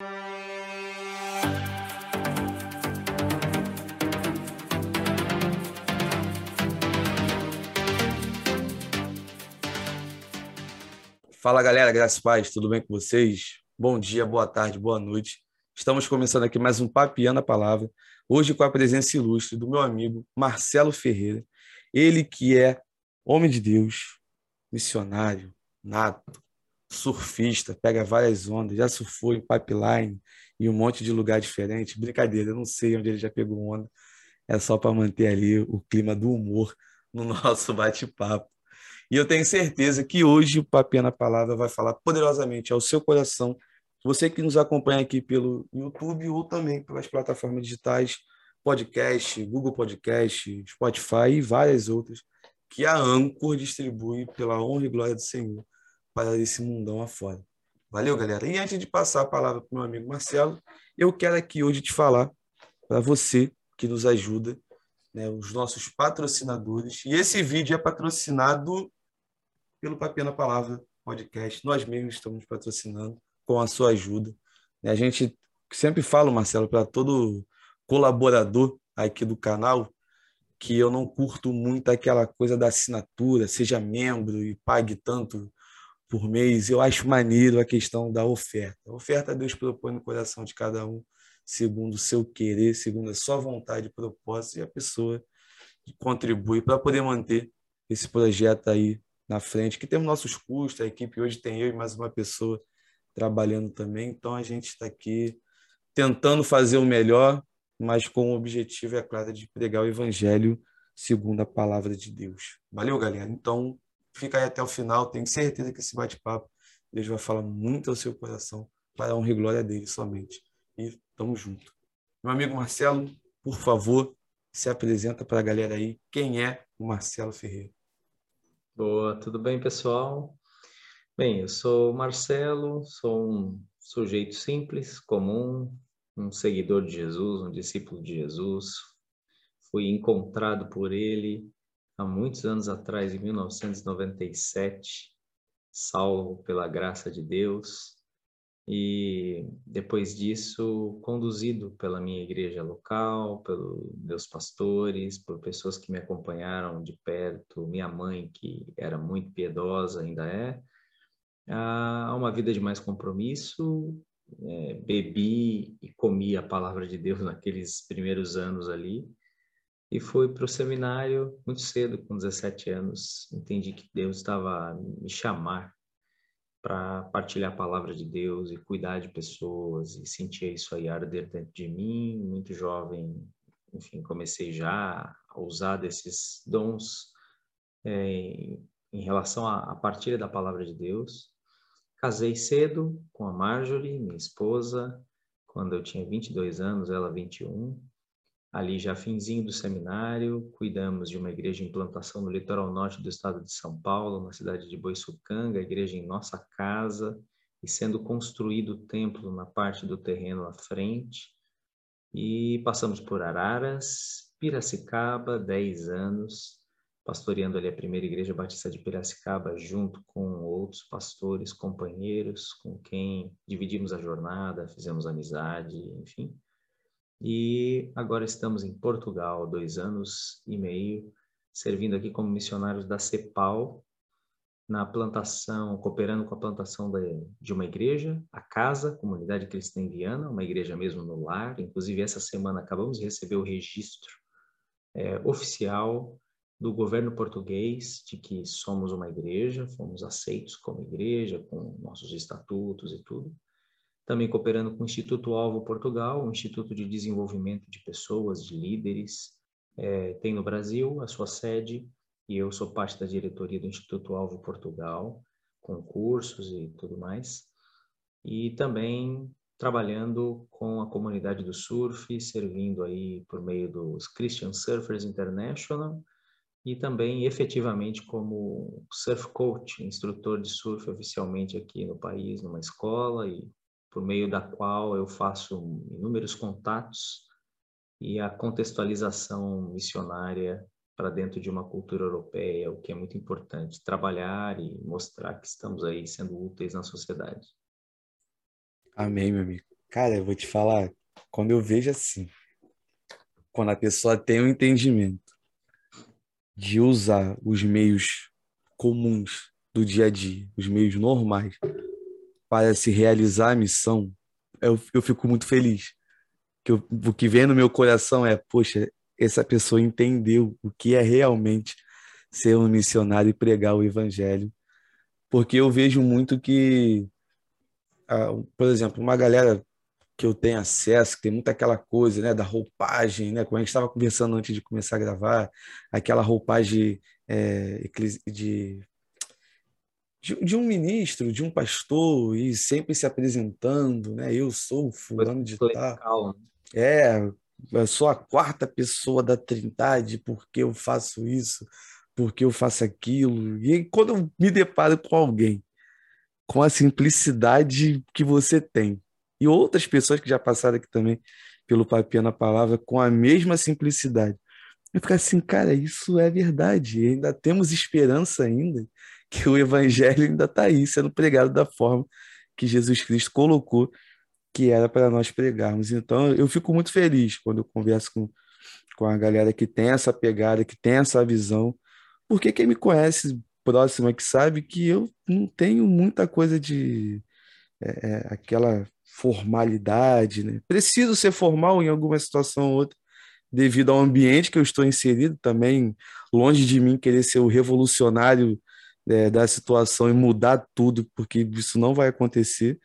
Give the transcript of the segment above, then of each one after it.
Fala galera, graças paz, tudo bem com vocês? Bom dia, boa tarde, boa noite. Estamos começando aqui mais um Papiando a Palavra, hoje com a presença ilustre do meu amigo Marcelo Ferreira, ele que é homem de Deus, missionário, nato, surfista, pega várias ondas, já surfou em pipeline e um monte de lugar diferente. Brincadeira, eu não sei onde ele já pegou onda, é só para manter ali o clima do humor no nosso bate-papo. E eu tenho certeza que hoje o Papinha na Palavra vai falar poderosamente ao seu coração. Você que nos acompanha aqui pelo YouTube ou também pelas plataformas digitais, podcast, Google Podcast, Spotify e várias outras, que a Anchor distribui pela honra e glória do Senhor para esse mundão afora. Valeu, galera? E antes de passar a palavra para o meu amigo Marcelo, eu quero aqui hoje te falar para você que nos ajuda, né, os nossos patrocinadores. E esse vídeo é patrocinado pelo Papel na Palavra podcast. Nós mesmos estamos patrocinando com a sua ajuda. A gente sempre fala, Marcelo, para todo colaborador aqui do canal, que eu não curto muito aquela coisa da assinatura, seja membro e pague tanto por mês. Eu acho maneiro a questão da oferta. A oferta Deus propõe no coração de cada um, segundo o seu querer, segundo a sua vontade e propósito, e a pessoa contribui para poder manter esse projeto aí na frente, que temos nossos custos, a equipe hoje tem eu e mais uma pessoa trabalhando também, então a gente está aqui tentando fazer o melhor, mas com o objetivo, é claro, de pregar o evangelho segundo a palavra de Deus. Valeu, galera? Então, fica aí até o final, tenho certeza que esse bate-papo Deus vai falar muito ao seu coração para a honra e glória dele somente. E tamo junto. Meu amigo Marcelo, por favor, se apresenta para a galera aí. Quem é o Marcelo Ferreira? Boa, tudo bem, pessoal? Bem, eu sou Marcelo, sou um sujeito simples, comum, um seguidor de Jesus, um discípulo de Jesus. Fui encontrado por ele há muitos anos atrás, em 1997, salvo pela graça de Deus, e depois disso conduzido pela minha igreja local, pelos meus pastores, por pessoas que me acompanharam de perto, minha mãe que era muito piedosa, ainda é, a uma vida de mais compromisso, é, bebi e comi a palavra de Deus naqueles primeiros anos ali, e fui para o seminário muito cedo, com 17 anos, entendi que Deus estava me chamar para partilhar a palavra de Deus e cuidar de pessoas e sentia isso aí arder dentro de mim, muito jovem, enfim, comecei já a usar desses dons é, em relação à partilha da palavra de Deus. Casei cedo com a Marjorie, minha esposa, quando eu tinha 22 anos, ela 21 ali já finzinho do seminário, cuidamos de uma igreja em plantação no litoral norte do estado de São Paulo, na cidade de Boiçucanga, a igreja em nossa casa, e sendo construído o templo na parte do terreno à frente. E passamos por Araras, Piracicaba, 10 anos, pastoreando ali a primeira igreja batista de Piracicaba, junto com outros pastores, companheiros, com quem dividimos a jornada, fizemos amizade, enfim. E agora estamos em Portugal, dois anos e meio, servindo aqui como missionários da CEPAL, na plantação, cooperando com a plantação de uma igreja, a Casa, Comunidade Cristã em Viana, uma igreja mesmo no lar. Inclusive, essa semana acabamos de receber o registro é, oficial do governo português de que somos uma igreja, fomos aceitos como igreja, com nossos estatutos e tudo também cooperando com o Instituto Alvo Portugal, um instituto de desenvolvimento de pessoas, de líderes, é, tem no Brasil a sua sede, e eu sou parte da diretoria do Instituto Alvo Portugal, com cursos e tudo mais, e também trabalhando com a comunidade do surf, servindo aí por meio dos Christian Surfers International, e também efetivamente como surf coach, instrutor de surf oficialmente aqui no país, numa escola e por meio da qual eu faço inúmeros contatos e a contextualização missionária para dentro de uma cultura europeia, o que é muito importante, trabalhar e mostrar que estamos aí sendo úteis na sociedade. Amém, meu amigo. Cara, eu vou te falar, quando eu vejo assim, quando a pessoa tem o um entendimento de usar os meios comuns do dia a dia, os meios normais, para se realizar a missão, eu, eu fico muito feliz. Que eu, o que vem no meu coração é, poxa, essa pessoa entendeu o que é realmente ser um missionário e pregar o evangelho. Porque eu vejo muito que, por exemplo, uma galera que eu tenho acesso, que tem muita aquela coisa, né, da roupagem, né, como a gente estava conversando antes de começar a gravar, aquela roupagem é, de, de, de, um ministro, de um pastor, e sempre se apresentando, né, eu sou fulano de tal. Né? É, eu sou a quarta pessoa da Trindade porque eu faço isso, porque eu faço aquilo. E quando eu me deparo com alguém com a simplicidade que você tem, e outras pessoas que já passaram aqui também pelo Papinha na Palavra com a mesma simplicidade. Eu fico assim, cara, isso é verdade. Ainda temos esperança ainda que o evangelho ainda está aí, sendo pregado da forma que Jesus Cristo colocou que era para nós pregarmos. Então, eu fico muito feliz quando eu converso com, com a galera que tem essa pegada, que tem essa visão, porque quem me conhece próximo é que sabe que eu não tenho muita coisa de é, é aquela formalidade, né? Preciso ser formal em alguma situação ou outra, devido ao ambiente que eu estou inserido também, longe de mim querer ser o revolucionário é, da situação e mudar tudo, porque isso não vai acontecer.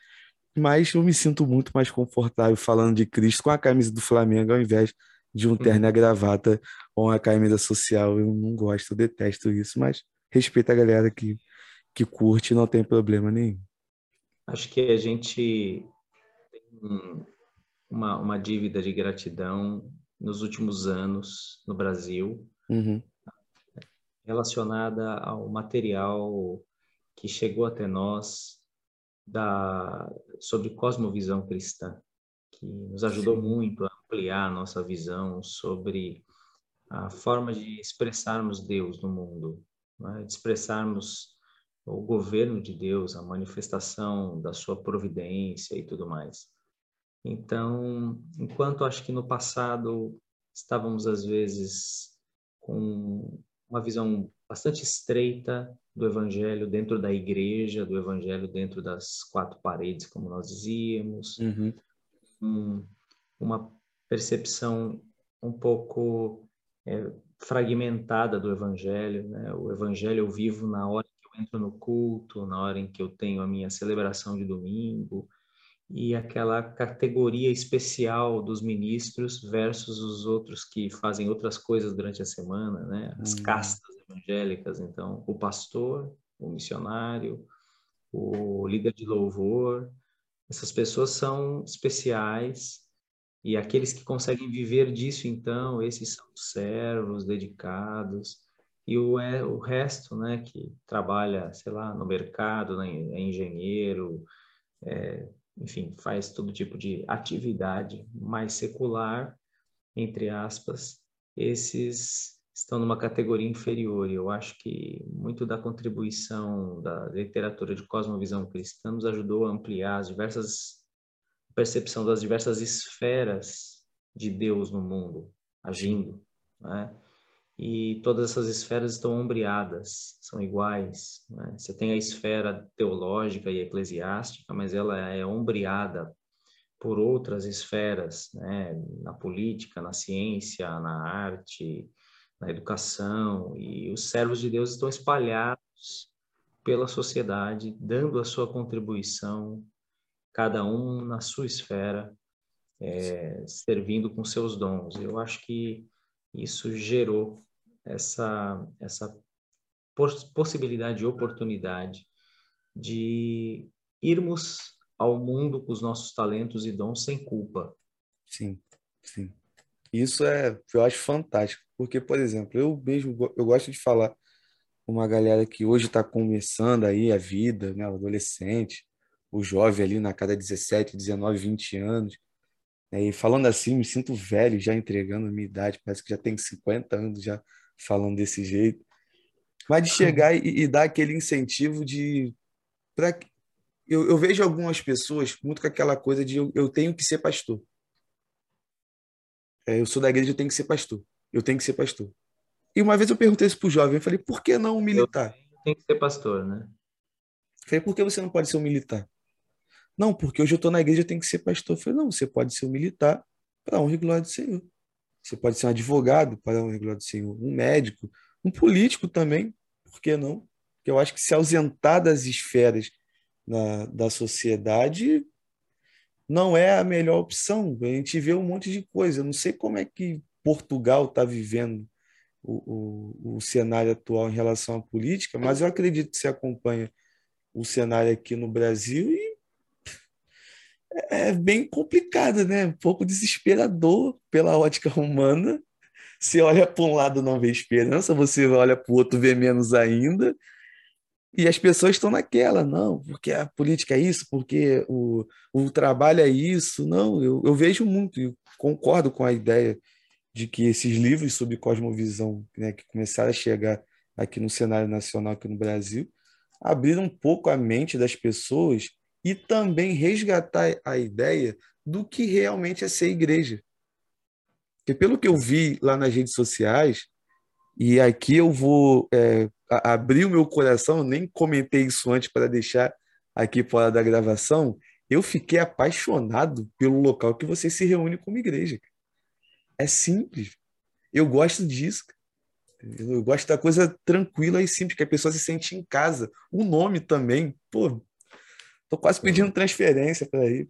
Mas eu me sinto muito mais confortável falando de Cristo com a camisa do Flamengo ao invés de um terno e uhum. gravata ou uma camisa social. Eu não gosto, eu detesto isso, mas respeito a galera que, que curte, não tem problema nenhum. Acho que a gente uma, uma dívida de gratidão nos últimos anos no Brasil, uhum. Relacionada ao material que chegou até nós da, sobre cosmovisão cristã, que nos ajudou Sim. muito a ampliar a nossa visão sobre a forma de expressarmos Deus no mundo, né? de expressarmos o governo de Deus, a manifestação da sua providência e tudo mais. Então, enquanto acho que no passado estávamos às vezes com uma visão bastante estreita do evangelho dentro da igreja, do evangelho dentro das quatro paredes, como nós dizíamos, uhum. um, uma percepção um pouco é, fragmentada do evangelho, né? O evangelho eu vivo na hora que eu entro no culto, na hora em que eu tenho a minha celebração de domingo, e aquela categoria especial dos ministros versus os outros que fazem outras coisas durante a semana, né? As hum. castas evangélicas, então, o pastor, o missionário, o líder de louvor, essas pessoas são especiais e aqueles que conseguem viver disso, então, esses são servos dedicados e o, é, o resto, né, que trabalha, sei lá, no mercado, né, é engenheiro, é, enfim, faz todo tipo de atividade mais secular, entre aspas, esses estão numa categoria inferior. Eu acho que muito da contribuição da literatura de cosmovisão cristã nos ajudou a ampliar as diversas percepção das diversas esferas de Deus no mundo agindo, né? E todas essas esferas estão ombreadas, são iguais. Né? Você tem a esfera teológica e eclesiástica, mas ela é ombreada por outras esferas, né? na política, na ciência, na arte, na educação, e os servos de Deus estão espalhados pela sociedade, dando a sua contribuição, cada um na sua esfera, é, servindo com seus dons. Eu acho que isso gerou essa, essa possibilidade e oportunidade de irmos ao mundo com os nossos talentos e dons sem culpa. Sim, sim. Isso é, eu acho fantástico, porque, por exemplo, eu mesmo eu gosto de falar uma galera que hoje está começando aí a vida, né, o adolescente, o jovem ali na cada 17, 19, 20 anos, e falando assim, me sinto velho já entregando a minha idade, parece que já tenho 50 anos já falando desse jeito. Mas de chegar e, e dar aquele incentivo de eu, eu, vejo algumas pessoas muito com aquela coisa de eu, eu tenho que ser pastor. É, eu sou da igreja, eu tenho que ser pastor. Eu tenho que ser pastor. E uma vez eu perguntei isso pro jovem, eu falei, por que não um militar? Tem que ser pastor, né? Eu falei, por que você não pode ser um militar? Não, porque hoje eu estou na igreja, eu tenho que ser pastor. Eu falei, não, você pode ser um militar para honra e glória do Senhor. Você pode ser um advogado para honra e glória do Senhor, um médico, um político também, por que não? Porque eu acho que se ausentar das esferas na, da sociedade não é a melhor opção. A gente vê um monte de coisa. Eu não sei como é que Portugal está vivendo o, o, o, cenário atual em relação à política, mas eu acredito que você acompanha o cenário aqui no Brasil é bem complicado, né? Um pouco desesperador pela ótica humana. Você olha para um lado não vê esperança, você olha para o outro vê menos ainda. E as pessoas estão naquela, não, porque a política é isso, porque o, o trabalho é isso. Não, eu, eu vejo muito e concordo com a ideia de que esses livros sobre cosmovisão né, que começaram a chegar aqui no cenário nacional, aqui no Brasil, abriram um pouco a mente das pessoas e também resgatar a ideia do que realmente é ser igreja. Porque pelo que eu vi lá nas redes sociais, e aqui eu vou é, abrir o meu coração, nem comentei isso antes para deixar aqui fora da gravação, eu fiquei apaixonado pelo local que você se reúne como igreja. É simples. Eu gosto disso. Eu gosto da coisa tranquila e simples, que a pessoa se sente em casa. O nome também. Pô, tô quase pedindo transferência para ir.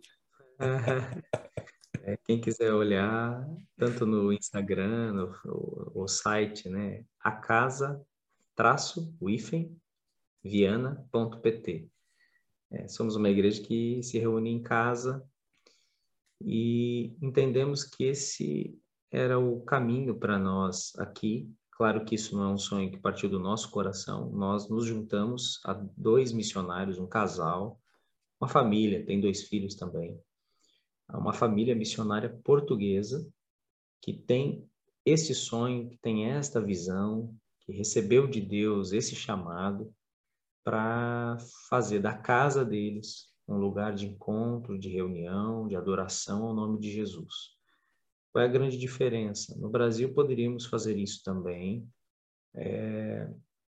É, quem quiser olhar, tanto no Instagram, no, o, o site, né? A casa traço viana.pt. É, somos uma igreja que se reúne em casa e entendemos que esse era o caminho para nós aqui. Claro que isso não é um sonho que partiu do nosso coração. Nós nos juntamos a dois missionários, um casal, uma família, tem dois filhos também. Uma família missionária portuguesa que tem esse sonho, que tem esta visão, que recebeu de Deus esse chamado para fazer da casa deles um lugar de encontro, de reunião, de adoração ao nome de Jesus. Qual é a grande diferença? No Brasil poderíamos fazer isso também, é,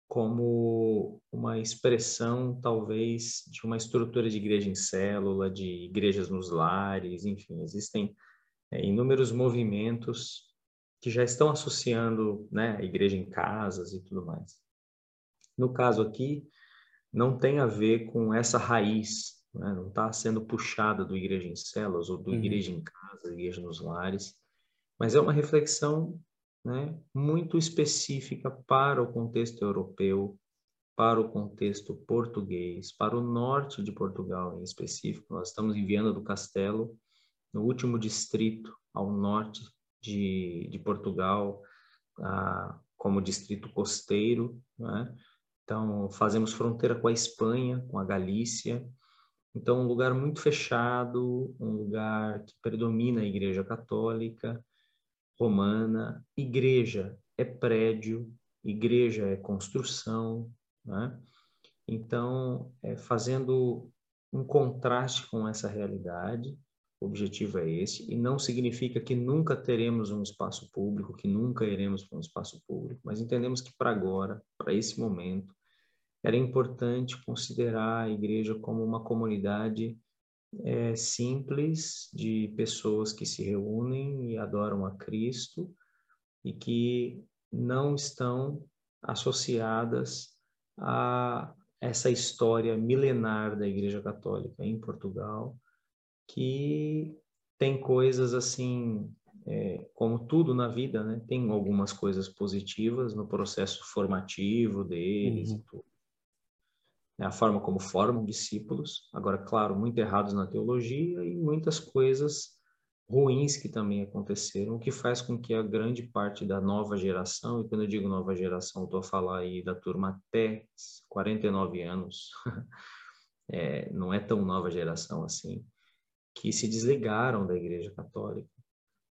como uma expressão, talvez, de uma estrutura de igreja em célula, de igrejas nos lares, enfim, existem é, inúmeros movimentos que já estão associando né, a igreja em casas e tudo mais. No caso aqui, não tem a ver com essa raiz, né? não está sendo puxada do igreja em células ou do uhum. igreja em casa, igreja nos lares, mas é uma reflexão né, muito específica para o contexto europeu, para o contexto português, para o norte de Portugal em específico. Nós estamos em Viana do Castelo, no último distrito ao norte de, de Portugal, ah, como distrito costeiro. Né? Então, fazemos fronteira com a Espanha, com a Galícia. Então, um lugar muito fechado, um lugar que predomina a Igreja Católica, romana, igreja é prédio, igreja é construção, né? Então, é, fazendo um contraste com essa realidade, o objetivo é esse, e não significa que nunca teremos um espaço público, que nunca iremos para um espaço público, mas entendemos que para agora, para esse momento, era importante considerar a igreja como uma comunidade é, simples de pessoas que se reúnem e adoram a Cristo e que não estão associadas a essa história milenar da Igreja Católica em Portugal, que tem coisas assim, é, como tudo na vida, né? Tem algumas coisas positivas no processo formativo deles uhum. e tudo né, a forma como formam discípulos, agora, claro, muito errados na teologia e muitas coisas ruins que também aconteceram, que faz com que a grande parte da nova geração, e quando eu digo nova geração, estou a falar aí da turma até 49 anos, é, não é tão nova geração assim, que se desligaram da Igreja Católica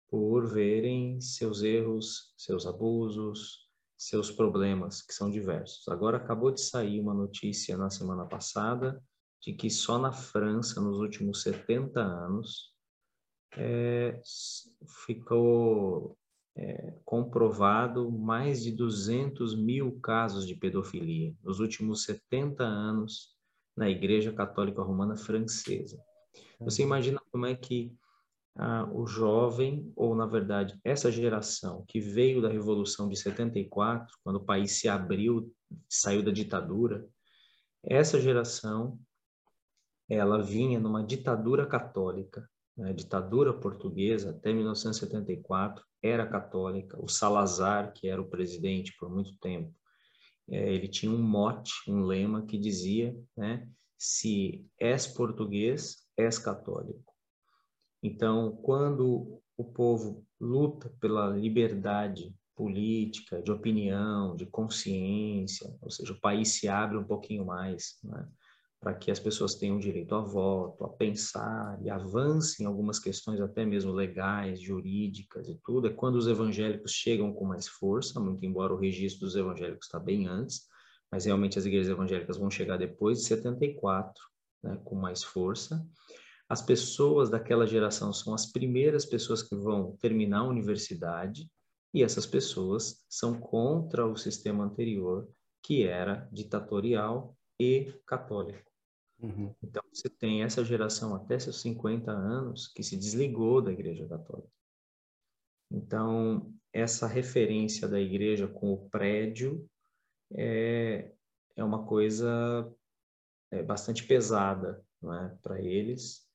por verem seus erros, seus abusos, seus problemas, que são diversos. Agora acabou de sair uma notícia na semana passada de que só na França, nos últimos 70 anos, é, ficou é, comprovado mais de 200 mil casos de pedofilia nos últimos 70 anos na Igreja Católica Romana Francesa. Você uhum. imagina como é que ah, o jovem, ou na verdade essa geração que veio da Revolução de 74, quando o país se abriu, saiu da ditadura, essa geração ela vinha numa ditadura católica, né, ditadura portuguesa até 1974 era católica. O Salazar, que era o presidente por muito tempo, é, ele tinha um mote, um lema que dizia, né, se és português, és católico. Então, quando o povo luta pela liberdade política, de opinião, de consciência, ou seja, o país se abre um pouquinho mais, né? para que as pessoas tenham direito a voto, a pensar e avancem em algumas questões até mesmo legais, jurídicas e tudo, é quando os evangélicos chegam com mais força, muito embora o registro dos evangélicos está bem antes, mas realmente as igrejas evangélicas vão chegar depois de 74, né, com mais força. As pessoas daquela geração são as primeiras pessoas que vão terminar a universidade, e essas pessoas são contra o sistema anterior, que era ditatorial e católico. Uhum. Então, você tem essa geração até seus 50 anos que se desligou da Igreja Católica. Então, essa referência da igreja com o prédio é, é uma coisa é, bastante pesada é, para eles.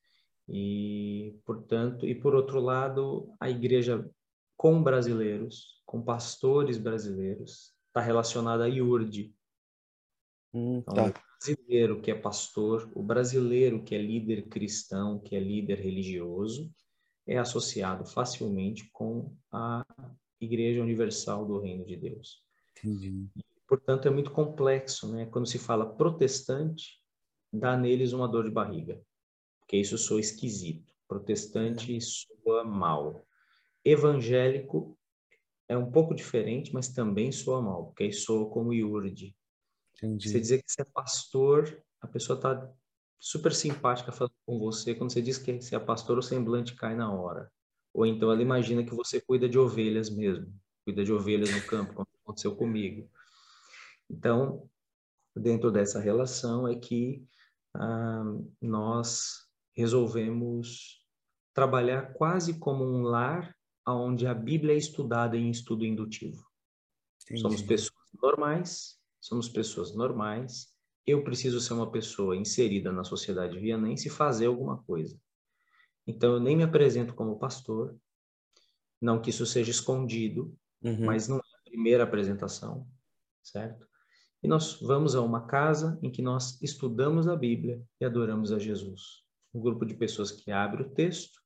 E, portanto, e por outro lado, a igreja com brasileiros, com pastores brasileiros, está relacionada à IURD. Hum, então, tá brasileiro que é pastor, o brasileiro que é líder cristão, que é líder religioso, é associado facilmente com a Igreja Universal do Reino de Deus. Entendi. portanto, é muito complexo, né? Quando se fala protestante, dá neles uma dor de barriga, porque isso soa esquisito. Protestante soa mal. Evangélico é um pouco diferente, mas também soa mal, porque aí soa como iurde, Entendi. Você dizer que você é pastor, a pessoa está super simpática falando com você. Quando você diz que você é pastor, o semblante cai na hora. Ou então ela imagina que você cuida de ovelhas mesmo, cuida de ovelhas no campo, como aconteceu comigo. Então, dentro dessa relação é que ah, nós resolvemos trabalhar quase como um lar onde a Bíblia é estudada em estudo indutivo. Entendi. Somos pessoas normais somos pessoas normais. Eu preciso ser uma pessoa inserida na sociedade vianense e fazer alguma coisa. Então, eu nem me apresento como pastor, não que isso seja escondido, uhum. mas não é a primeira apresentação, certo? E nós vamos a uma casa em que nós estudamos a Bíblia e adoramos a Jesus. Um grupo de pessoas que abre o texto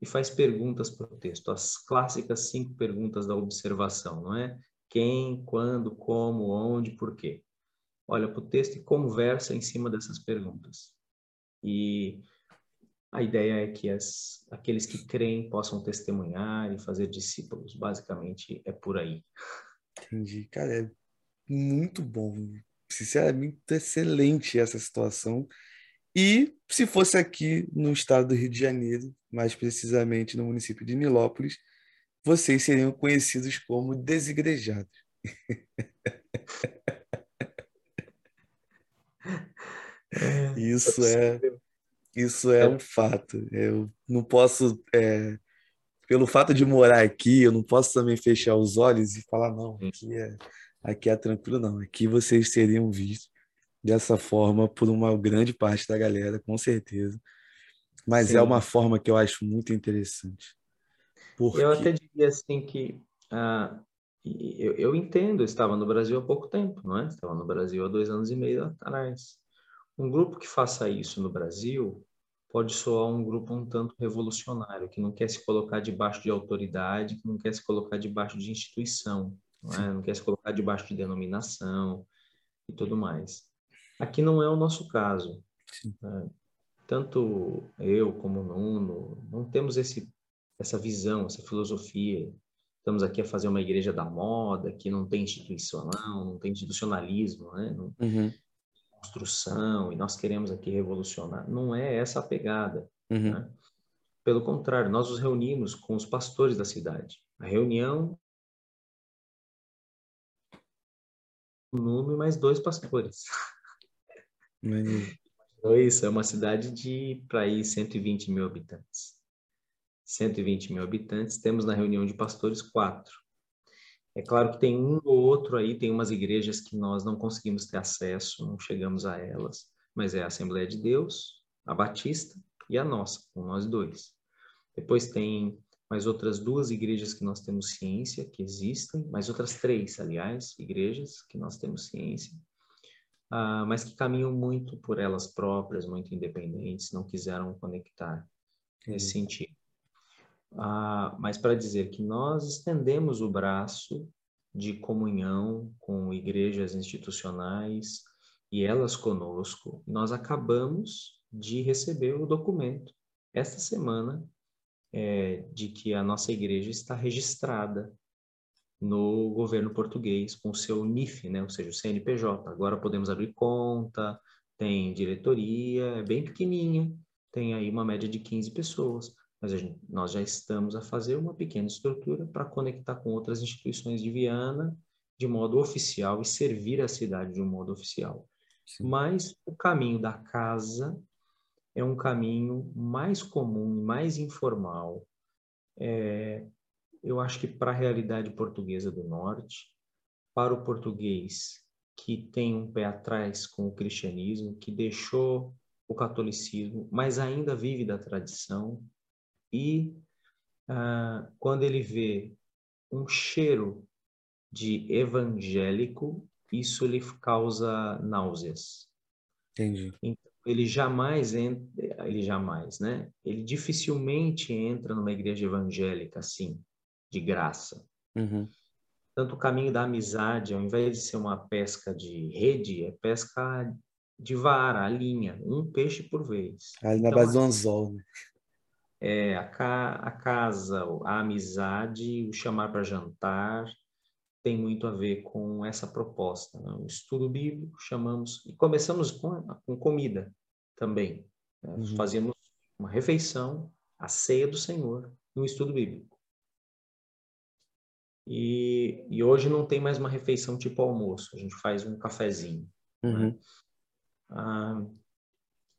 e faz perguntas para o texto, as clássicas cinco perguntas da observação, não é? quem, quando, como, onde, por quê. Olha para o texto e conversa em cima dessas perguntas. E a ideia é que as, aqueles que creem possam testemunhar e fazer discípulos. Basicamente, é por aí. Entendi. Cara, é muito bom. Sinceramente, excelente essa situação. E se fosse aqui no estado do Rio de Janeiro, mais precisamente no município de Nilópolis, vocês seriam conhecidos como desigrejados. É, isso é isso é, é um fato. Eu não posso, é, pelo fato de morar aqui, eu não posso também fechar os olhos e falar não, aqui é, aqui é tranquilo não. Aqui vocês seriam vistos dessa forma por uma grande parte da galera, com certeza. Mas é Sim. é uma forma que eu acho muito interessante. Porque... Eu até diria assim que ah, eu, eu entendo, eu estava no Brasil há pouco tempo, não é? Estava no Brasil há dois anos e meio atrás. Um grupo que faça isso no Brasil pode soar um grupo um tanto revolucionário, que não quer se colocar debaixo de autoridade, que não quer se colocar debaixo de instituição, não, é? não quer se colocar debaixo de denominação e tudo mais. Aqui não é o nosso caso. Né? Tanto eu como o Nuno não temos esse essa visão, essa filosofia. Estamos aqui a fazer uma igreja da moda, que não tem instituição, não, tem institucionalismo, né? Não, uhum. construção e nós queremos aqui revolucionar. Não é essa a pegada. Uhum. Né? Pelo contrário, nós nos reunimos com os pastores da cidade. A reunião número mais dois pastores. Isso, é uma cidade de para aí 120 mil habitantes. 120 mil habitantes, temos na reunião de pastores quatro. É claro que tem um ou outro aí, tem umas igrejas que nós não conseguimos ter acesso, não chegamos a elas, mas é a Assembleia de Deus, a Batista e a nossa, com nós dois. Depois tem mais outras duas igrejas que nós temos ciência que existem, mais outras três, aliás, igrejas que nós temos ciência, uh, mas que caminham muito por elas próprias, muito independentes, não quiseram conectar nesse sentido. Uh, mas para dizer que nós estendemos o braço de comunhão com igrejas institucionais e elas conosco, nós acabamos de receber o documento esta semana é, de que a nossa igreja está registrada no governo português com o seu NIF, né, ou seja, o CNPJ. Agora podemos abrir conta, tem diretoria, é bem pequenininha, tem aí uma média de 15 pessoas mas gente, nós já estamos a fazer uma pequena estrutura para conectar com outras instituições de Viana de modo oficial e servir a cidade de um modo oficial. Sim. Mas o caminho da casa é um caminho mais comum, mais informal. É, eu acho que para a realidade portuguesa do Norte, para o português que tem um pé atrás com o cristianismo, que deixou o catolicismo, mas ainda vive da tradição, e ah, quando ele vê um cheiro de evangélico, isso lhe causa náuseas. Entendi. Então, ele jamais entra, ele jamais, né? Ele dificilmente entra numa igreja evangélica assim, de graça. Uhum. Tanto o caminho da amizade, ao invés de ser uma pesca de rede, é pesca de vara, a linha, um peixe por vez. Ali na então, base do anzol, né? é, a, ca, a casa, a amizade, o chamar para jantar, tem muito a ver com essa proposta. Né? O estudo bíblico, chamamos, e começamos com, com comida também. Né? Uhum. Fazíamos uma refeição, a ceia do Senhor, no estudo bíblico. E, e, hoje não tem mais uma refeição tipo almoço, a gente faz um cafezinho. Né? Uhum. Né? Ah,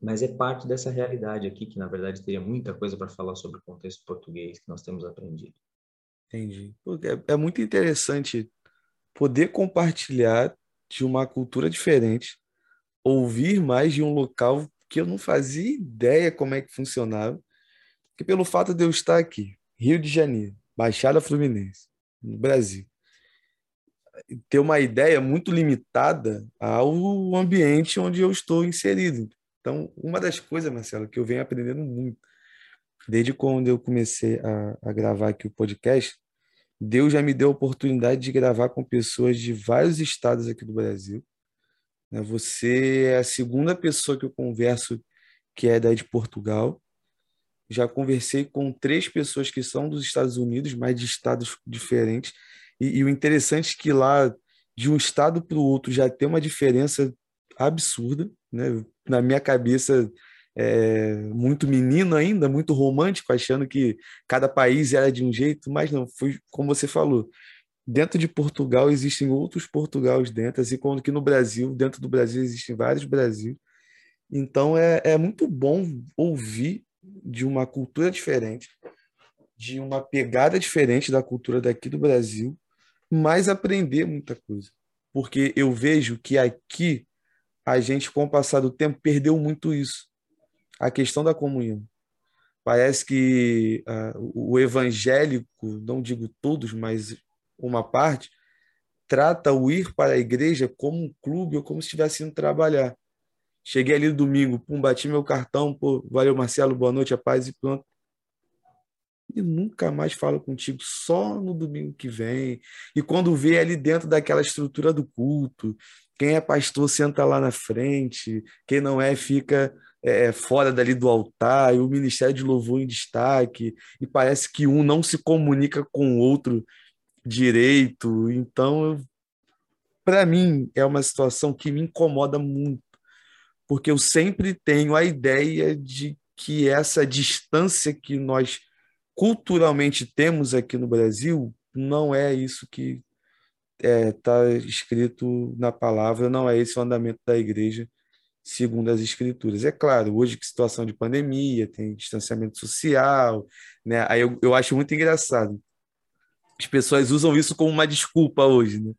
mas é parte dessa realidade aqui, que na verdade teria muita coisa para falar sobre o contexto português que nós temos aprendido. Entendi. É, é muito interessante poder compartilhar de uma cultura diferente, ouvir mais de um local que eu não fazia ideia como é que funcionava, que pelo fato de eu estar aqui, Rio de Janeiro, Baixada Fluminense, no Brasil, ter uma ideia muito limitada ao ambiente onde eu estou inserido. Então, uma das coisas, Marcelo, que eu venho aprendendo muito, desde quando eu comecei a, a gravar aqui o podcast, Deus já me deu a oportunidade de gravar com pessoas de vários estados aqui do Brasil. Né? Você é a segunda pessoa que eu converso que é daí de Portugal. Já conversei com três pessoas que são dos Estados Unidos, mas de estados diferentes. E, e o interessante é que lá, de um estado para o outro, já tem uma diferença absurda. Né? Na minha cabeça, é, muito menino ainda, muito romântico, achando que cada país era de um jeito, mas não, foi como você falou. Dentro de Portugal existem outros Portugais dentro, assim como que no Brasil, dentro do Brasil existem vários Brasil. Então é, é muito bom ouvir de uma cultura diferente, de uma pegada diferente da cultura daqui do Brasil, mas aprender muita coisa. Porque eu vejo que aqui a gente, com o passar do tempo, perdeu muito isso. A questão da comunhão. Parece que uh, o evangélico, não digo todos, mas uma parte, trata o ir para a igreja como um clube ou como se estivesse indo trabalhar. Cheguei ali domingo, pum, bati meu cartão, pô, valeu Marcelo, boa noite, a paz e pronto. E nunca mais falo contigo, só no domingo que vem. E quando vê ali dentro daquela estrutura do culto, quem é pastor senta lá na frente, quem não é fica é, é, fora dali do altar, e o ministério de louvor em destaque, e parece que um não se comunica com o outro direito. Então, para mim, é uma situação que me incomoda muito, porque eu sempre tenho a ideia de que essa distância que nós culturalmente temos aqui no Brasil não é isso que está é, tá escrito na palavra, não é esse o andamento da igreja segundo as escrituras. É claro, hoje que situação de pandemia, tem distanciamento social, né? Aí eu, eu acho muito engraçado. As pessoas usam isso como uma desculpa hoje, né?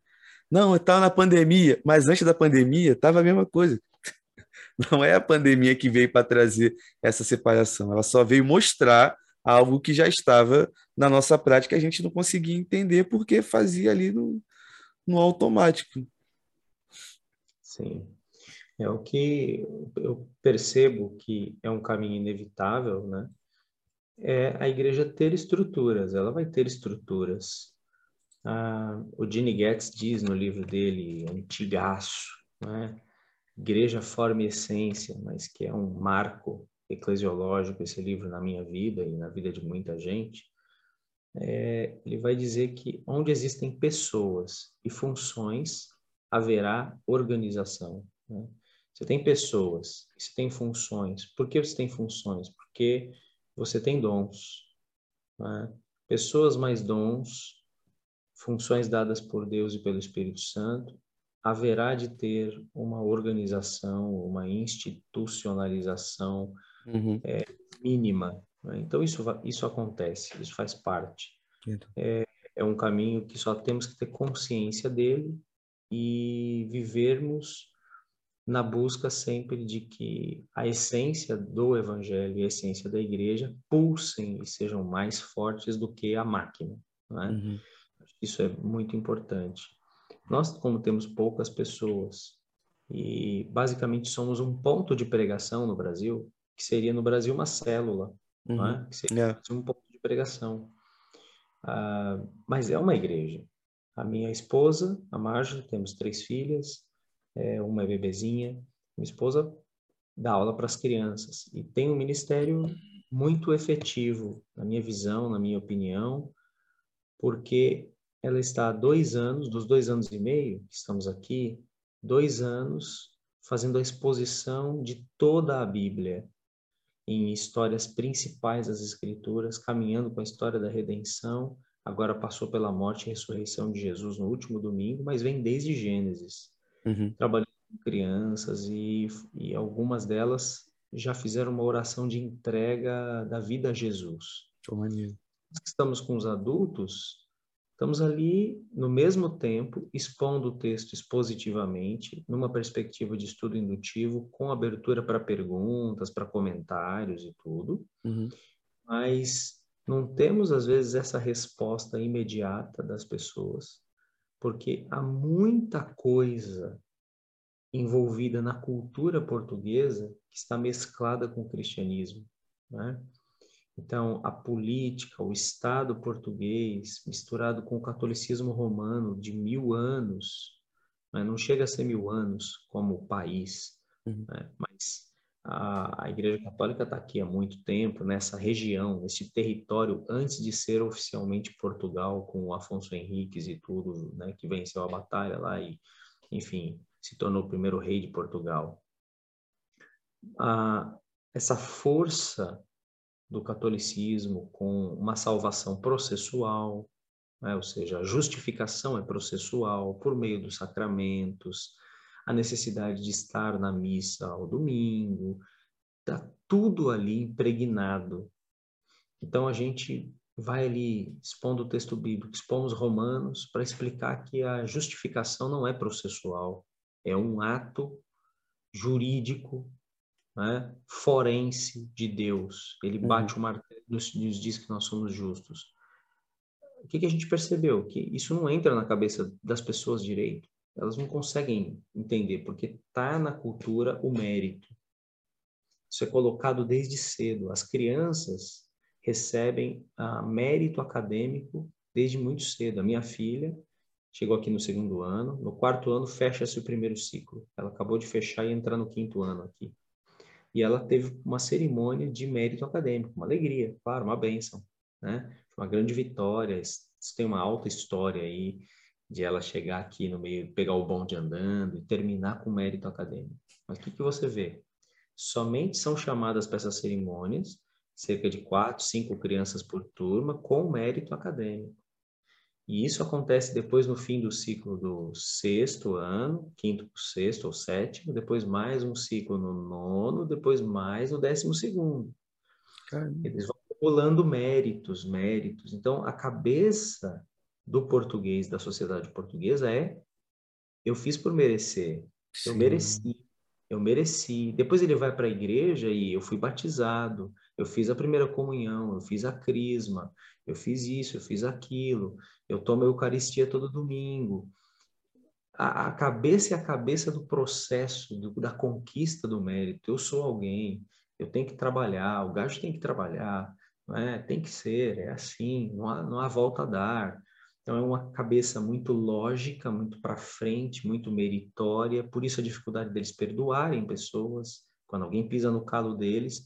Não, estava na pandemia, mas antes da pandemia estava a mesma coisa. Não é a pandemia que veio para trazer essa separação, ela só veio mostrar algo que já estava na nossa prática, a gente não conseguia entender porque fazia ali no, no automático. Sim. É o que eu percebo que é um caminho inevitável, né? É a igreja ter estruturas, ela vai ter estruturas. Ah, o Gene Getz diz no livro dele, Antigaço, né? Igreja Forma e Essência, mas que é um marco eclesiológico esse livro na minha vida e na vida de muita gente. É, ele vai dizer que onde existem pessoas e funções, haverá organização. Né? Você tem pessoas, você tem funções. Por que você tem funções? Porque você tem dons. Né? Pessoas mais dons, funções dadas por Deus e pelo Espírito Santo, haverá de ter uma organização, uma institucionalização uhum. é, mínima. Né? Então, isso, isso acontece, isso faz parte. É, é um caminho que só temos que ter consciência dele e vivermos na busca sempre de que a essência do evangelho e a essência da igreja pulsem e sejam mais fortes do que a máquina. Né? Uhum. Isso é muito importante. Nós, como temos poucas pessoas e basicamente somos um ponto de pregação no Brasil, que seria no Brasil uma célula, uhum. né? que seria yeah. um ponto de pregação. Uh, mas é uma igreja. A minha esposa, a Marjorie, temos três filhas, é, uma é bebezinha. Minha esposa dá aula para as crianças e tem um ministério muito efetivo, na minha visão, na minha opinião, porque ela está há dois anos, dos dois anos e meio que estamos aqui, dois anos fazendo a exposição de toda a Bíblia em histórias principais das Escrituras, caminhando com a história da redenção. Agora passou pela morte e ressurreição de Jesus no último domingo, mas vem desde Gênesis uhum. trabalhando com crianças e, e algumas delas já fizeram uma oração de entrega da vida a Jesus. Estamos com os adultos, estamos ali no mesmo tempo expondo o texto expositivamente, numa perspectiva de estudo indutivo, com abertura para perguntas, para comentários e tudo, uhum. mas não temos às vezes essa resposta imediata das pessoas porque há muita coisa envolvida na cultura portuguesa que está mesclada com o cristianismo. Né? Então, a política, o Estado português, misturado com o catolicismo romano de mil anos, né? não chega a ser mil anos como país, uhum. né? mas a, a Igreja Católica está aqui há muito tempo, nessa região, nesse território, antes de ser oficialmente Portugal, com o Afonso Henriques e tudo, né, que venceu a batalha lá e, enfim, se tornou o primeiro rei de Portugal. A, essa força do catolicismo com uma salvação processual, né, ou seja, a justificação é processual por meio dos sacramentos, a necessidade de estar na missa ao domingo, está tudo ali impregnado. Então a gente vai ali expondo o texto bíblico, expomos Romanos para explicar que a justificação não é processual, é um ato jurídico, né, forense de Deus. Ele uhum. bate uhum. o martelo e nos diz que nós somos justos. O que, que a gente percebeu? Que isso não entra na cabeça das pessoas direito elas não conseguem entender, porque está na cultura o mérito. Isso é colocado desde cedo. As crianças recebem a mérito acadêmico desde muito cedo. A minha filha chegou aqui no segundo ano, no quarto ano fecha-se o primeiro ciclo. Ela acabou de fechar e entrar no quinto ano aqui. E ela teve uma cerimônia de mérito acadêmico, uma alegria, claro, uma bênção, né? Uma grande vitória, isso tem uma alta história aí de ela chegar aqui no meio, pegar o bonde andando e terminar com mérito acadêmico. Mas o que, que você vê? Somente são chamadas para essas cerimônias cerca de quatro, cinco crianças por turma, com mérito acadêmico. E isso acontece depois no fim do ciclo do sexto ano, quinto para sexto ou sétimo, depois mais um ciclo no nono, depois mais no décimo segundo. Caramba. Eles vão acumulando méritos, méritos. Então, a cabeça do português, da sociedade portuguesa é eu fiz por merecer, Sim. eu mereci, eu mereci. Depois ele vai para a igreja e eu fui batizado, eu fiz a primeira comunhão, eu fiz a crisma, eu fiz isso, eu fiz aquilo, eu tomo a Eucaristia todo domingo. A, a cabeça é a cabeça do processo, do, da conquista do mérito. Eu sou alguém, eu tenho que trabalhar, o gajo tem que trabalhar, é? tem que ser, é assim, não há, não há volta a dar. Então, é uma cabeça muito lógica, muito para frente, muito meritória, por isso a dificuldade deles perdoarem pessoas, quando alguém pisa no calo deles,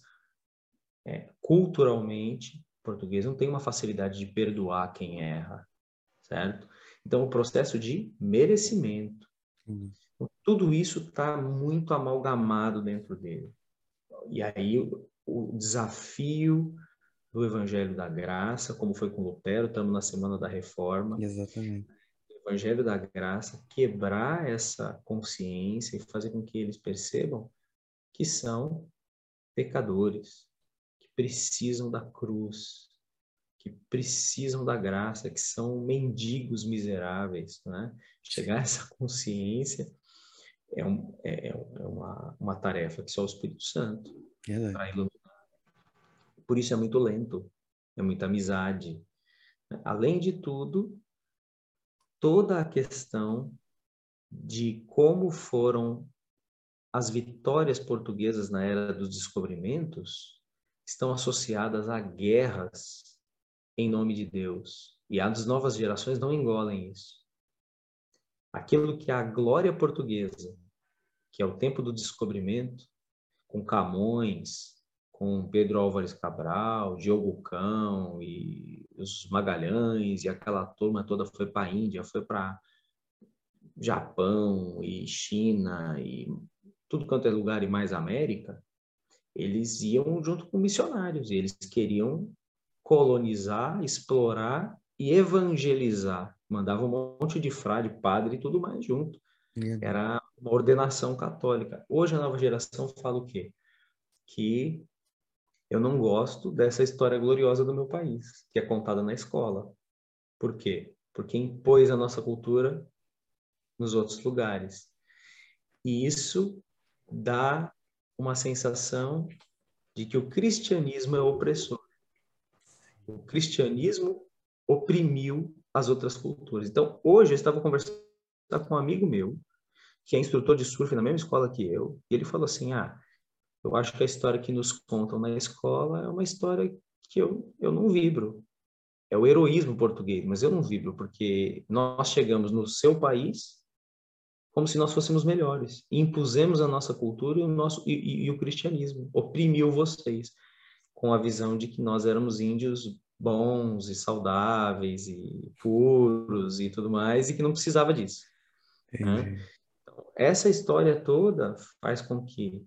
é, culturalmente, o português não tem uma facilidade de perdoar quem erra, certo? Então, o processo de merecimento. Uhum. Tudo isso está muito amalgamado dentro dele. E aí, o, o desafio do Evangelho da Graça, como foi com Lutero, estamos na Semana da Reforma. Exatamente. O Evangelho da Graça, quebrar essa consciência e fazer com que eles percebam que são pecadores, precisam da cruz, que precisam da graça, que são mendigos miseráveis, né? Chegar a essa consciência é, um, é, é, é uma, uma tarefa que só o Espírito Santo para iluminar. Por isso é muito lento, é muita amizade. Além de tudo, toda a questão de como foram as vitórias portuguesas na era dos descobrimentos estão associadas a guerras em nome de Deus. E as novas gerações não engolem isso. Aquilo que é a glória portuguesa, que é o tempo do descobrimento, com Camões, com Pedro Álvares Cabral, Diogo Cão e os Magalhães e aquela turma toda foi para a Índia, foi para Japão e China e tudo quanto é lugar e mais América, eles iam junto com missionários, e eles queriam colonizar, explorar e evangelizar. Mandavam um monte de frade, padre e tudo mais junto. Era uma ordenação católica. Hoje a nova geração fala o quê? Que eu não gosto dessa história gloriosa do meu país, que é contada na escola. Por quê? Porque impôs a nossa cultura nos outros lugares. E isso dá uma sensação de que o cristianismo é opressor. O cristianismo oprimiu as outras culturas. Então, hoje eu estava conversando com um amigo meu, que é instrutor de surf na mesma escola que eu, e ele falou assim: Ah, eu acho que a história que nos contam na escola é uma história que eu, eu não vibro. É o heroísmo português, mas eu não vibro, porque nós chegamos no seu país como se nós fôssemos melhores. E impusemos a nossa cultura e o, nosso, e, e, e o cristianismo. Oprimiu vocês com a visão de que nós éramos índios bons e saudáveis e puros e tudo mais, e que não precisava disso. Né? Então, essa história toda faz com que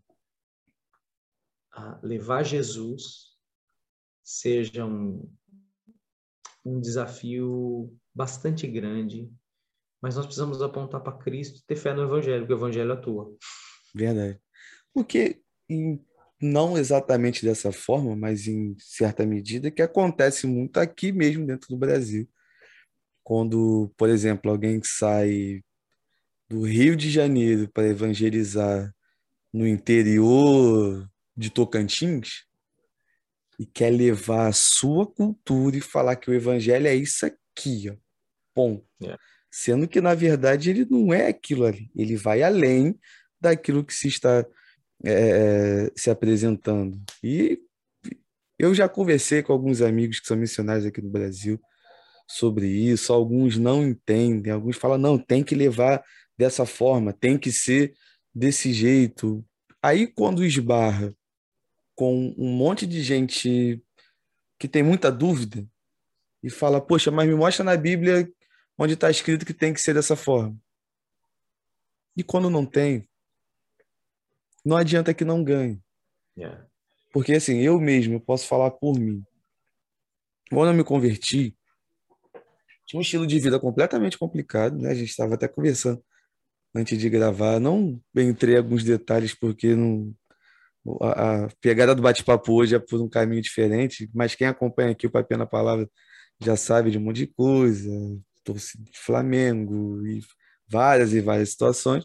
levar Jesus seja um, um desafio bastante grande mas nós precisamos apontar para Cristo e ter fé no Evangelho, porque o Evangelho atua. Verdade. Porque, em, não exatamente dessa forma, mas em certa medida, que acontece muito aqui mesmo dentro do Brasil. Quando, por exemplo, alguém sai do Rio de Janeiro para evangelizar no interior de Tocantins e quer levar a sua cultura e falar que o evangelho é isso aqui, ó. Ponto. Yeah. É sendo que, na verdade, ele não é aquilo ali. Ele vai além daquilo que se está é, se apresentando. E eu já conversei com alguns amigos que são missionários aqui no Brasil sobre isso. Alguns não entendem, alguns falam, não, tem que levar dessa forma, tem que ser desse jeito. Aí, quando esbarra com um monte de gente que tem muita dúvida e fala, poxa, mas me mostra na Bíblia onde está escrito que tem que ser dessa forma. E quando não tem, não adianta que não ganhe. Yeah. Porque assim, eu mesmo, eu posso falar por mim. Quando eu me converti, tinha um estilo de vida completamente complicado, né? A gente estava até conversando antes de gravar. Não entrei em alguns detalhes porque não, a, a pegada do bate-papo hoje é por um caminho diferente, mas quem acompanha aqui o Papel na Palavra já sabe de um monte de coisa, torcida de Flamengo e várias e várias situações.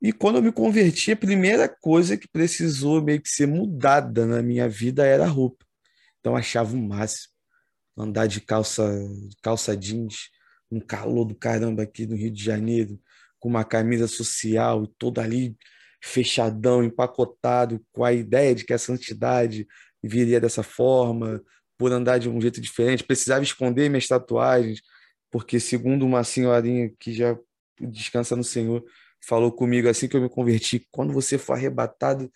E quando eu me converti, a primeira coisa que precisou meio que ser mudada na minha vida era a roupa. Então achava o máximo andar de calça, calça jeans, um calor do caramba aqui no Rio de Janeiro, com uma camisa social e todo ali fechadão, empacotado, com a ideia de que a santidade viria dessa forma, por andar de um jeito diferente, precisava esconder minhas tatuagens, porque segundo uma senhorinha que já descansa no Senhor, falou comigo assim que eu me converti, quando você for arrebatado,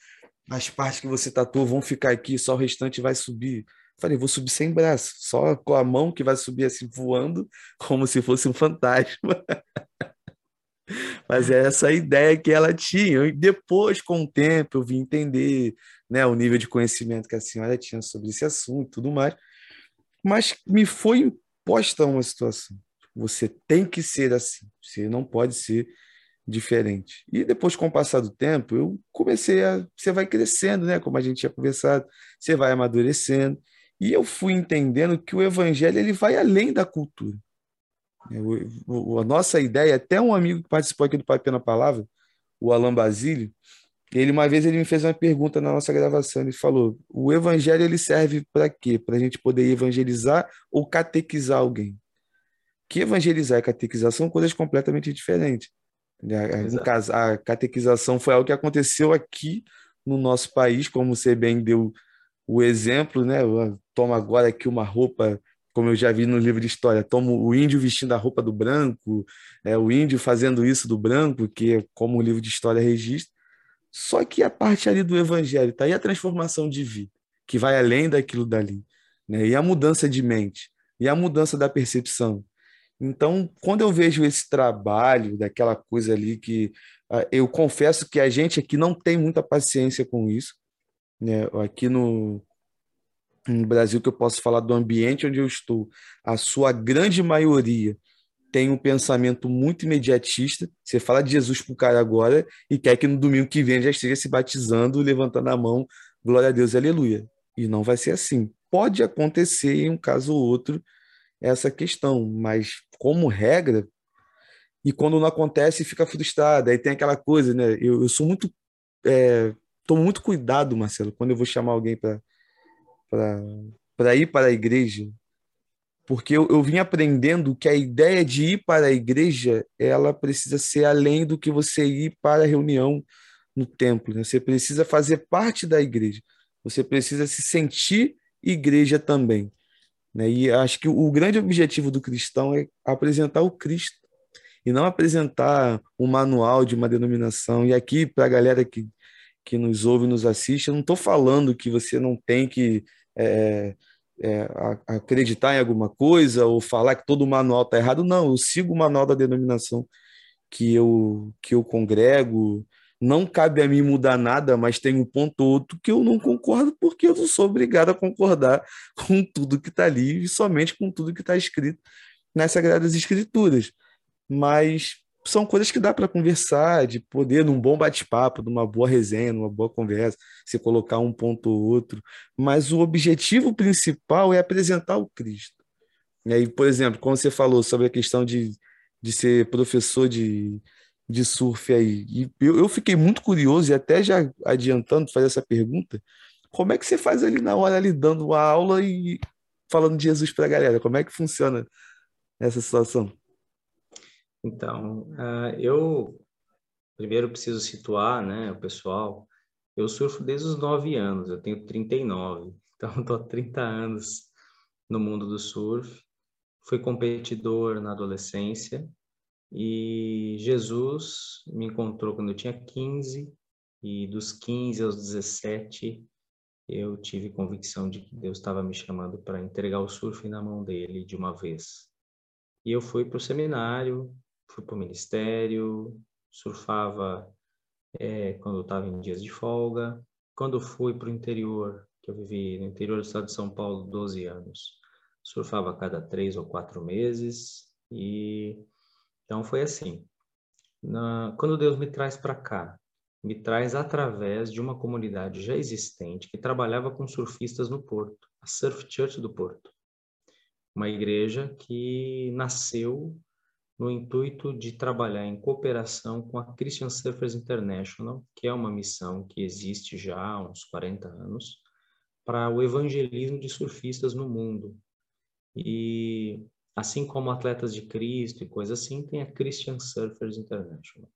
as partes que você tatuou vão ficar aqui, só o restante vai subir. Falei, vou subir sem braço, só com a mão que vai subir assim voando, como se fosse um fantasma. Mas é essa ideia que ela tinha. E depois, com o tempo, eu vim entender né, o nível de conhecimento que a senhora tinha sobre esse assunto e tudo mais. Mas me foi imposta uma situação. Você tem que ser assim, você não pode ser diferente. E depois, com o passar do tempo, eu comecei a. Você vai crescendo, né? Como a gente tinha conversado, você vai amadurecendo. E eu fui entendendo que o evangelho ele vai além da cultura. A nossa ideia, até um amigo que participou aqui do Papo na Palavra, o Alan Basílio, ele uma vez ele me fez uma pergunta na nossa gravação, ele falou: "O evangelho ele serve para quê? Para a gente poder evangelizar ou catequizar alguém?" Que evangelizar e catequizar são coisas completamente diferentes. No caso, a catequização foi algo que aconteceu aqui no nosso país, como você bem deu o exemplo, né? Toma agora aqui uma roupa como eu já vi no livro de história, tomo o índio vestindo a roupa do branco, é, o índio fazendo isso do branco, que é como o livro de história registra. Só que a parte ali do evangelho está aí a transformação de vida, que vai além daquilo dali, né? e a mudança de mente, e a mudança da percepção. Então, quando eu vejo esse trabalho, daquela coisa ali que uh, eu confesso que a gente aqui não tem muita paciência com isso, né? Aqui no, no Brasil que eu posso falar do ambiente onde eu estou, a sua grande maioria tem um pensamento muito imediatista. Você fala de Jesus para o cara agora e quer que no domingo que vem já esteja se batizando, levantando a mão, glória a Deus, aleluia. E não vai ser assim. Pode acontecer em um caso ou outro essa questão, mas como regra, e quando não acontece, fica frustrado. Aí tem aquela coisa, né? Eu, eu sou muito. É, tomo muito cuidado, Marcelo, quando eu vou chamar alguém para ir para a igreja, porque eu, eu vim aprendendo que a ideia de ir para a igreja ela precisa ser além do que você ir para a reunião no templo. Né? Você precisa fazer parte da igreja. Você precisa se sentir igreja também. Né? E acho que o grande objetivo do cristão é apresentar o Cristo e não apresentar um manual de uma denominação. E aqui, para a galera que, que nos ouve e nos assiste, eu não estou falando que você não tem que é, é, acreditar em alguma coisa ou falar que todo manual está errado. Não, eu sigo o manual da denominação que eu, que eu congrego. Não cabe a mim mudar nada, mas tem um ponto ou outro que eu não concordo, porque eu não sou obrigado a concordar com tudo que está ali e somente com tudo que está escrito nas Sagradas Escrituras. Mas são coisas que dá para conversar, de poder, num bom bate-papo, numa boa resenha, numa boa conversa, se colocar um ponto ou outro. Mas o objetivo principal é apresentar o Cristo. E aí, por exemplo, quando você falou sobre a questão de, de ser professor de, de surf aí, e eu, eu fiquei muito curioso, e até já adiantando fazer essa pergunta, como é que você faz ali na hora, ali dando a aula e falando de Jesus para a galera? Como é que funciona essa situação? Então, uh, eu primeiro preciso situar, né, o pessoal. Eu surfo desde os 9 anos, eu tenho 39, então estou há 30 anos no mundo do surf. Fui competidor na adolescência e Jesus me encontrou quando eu tinha 15 e dos 15 aos 17 eu tive convicção de que Deus estava me chamando para entregar o surf na mão dele de uma vez. E eu fui para o seminário, fui para o ministério, surfava é, quando estava em dias de folga. Quando fui para o interior, que eu vivi no interior do estado de São Paulo 12 anos, surfava a cada três ou quatro meses. E então foi assim. Na, quando Deus me traz para cá, me traz através de uma comunidade já existente que trabalhava com surfistas no Porto, a Surf Church do Porto. Uma igreja que nasceu no intuito de trabalhar em cooperação com a Christian Surfers International, que é uma missão que existe já há uns 40 anos, para o evangelismo de surfistas no mundo. E assim como Atletas de Cristo e coisas assim, tem a Christian Surfers International.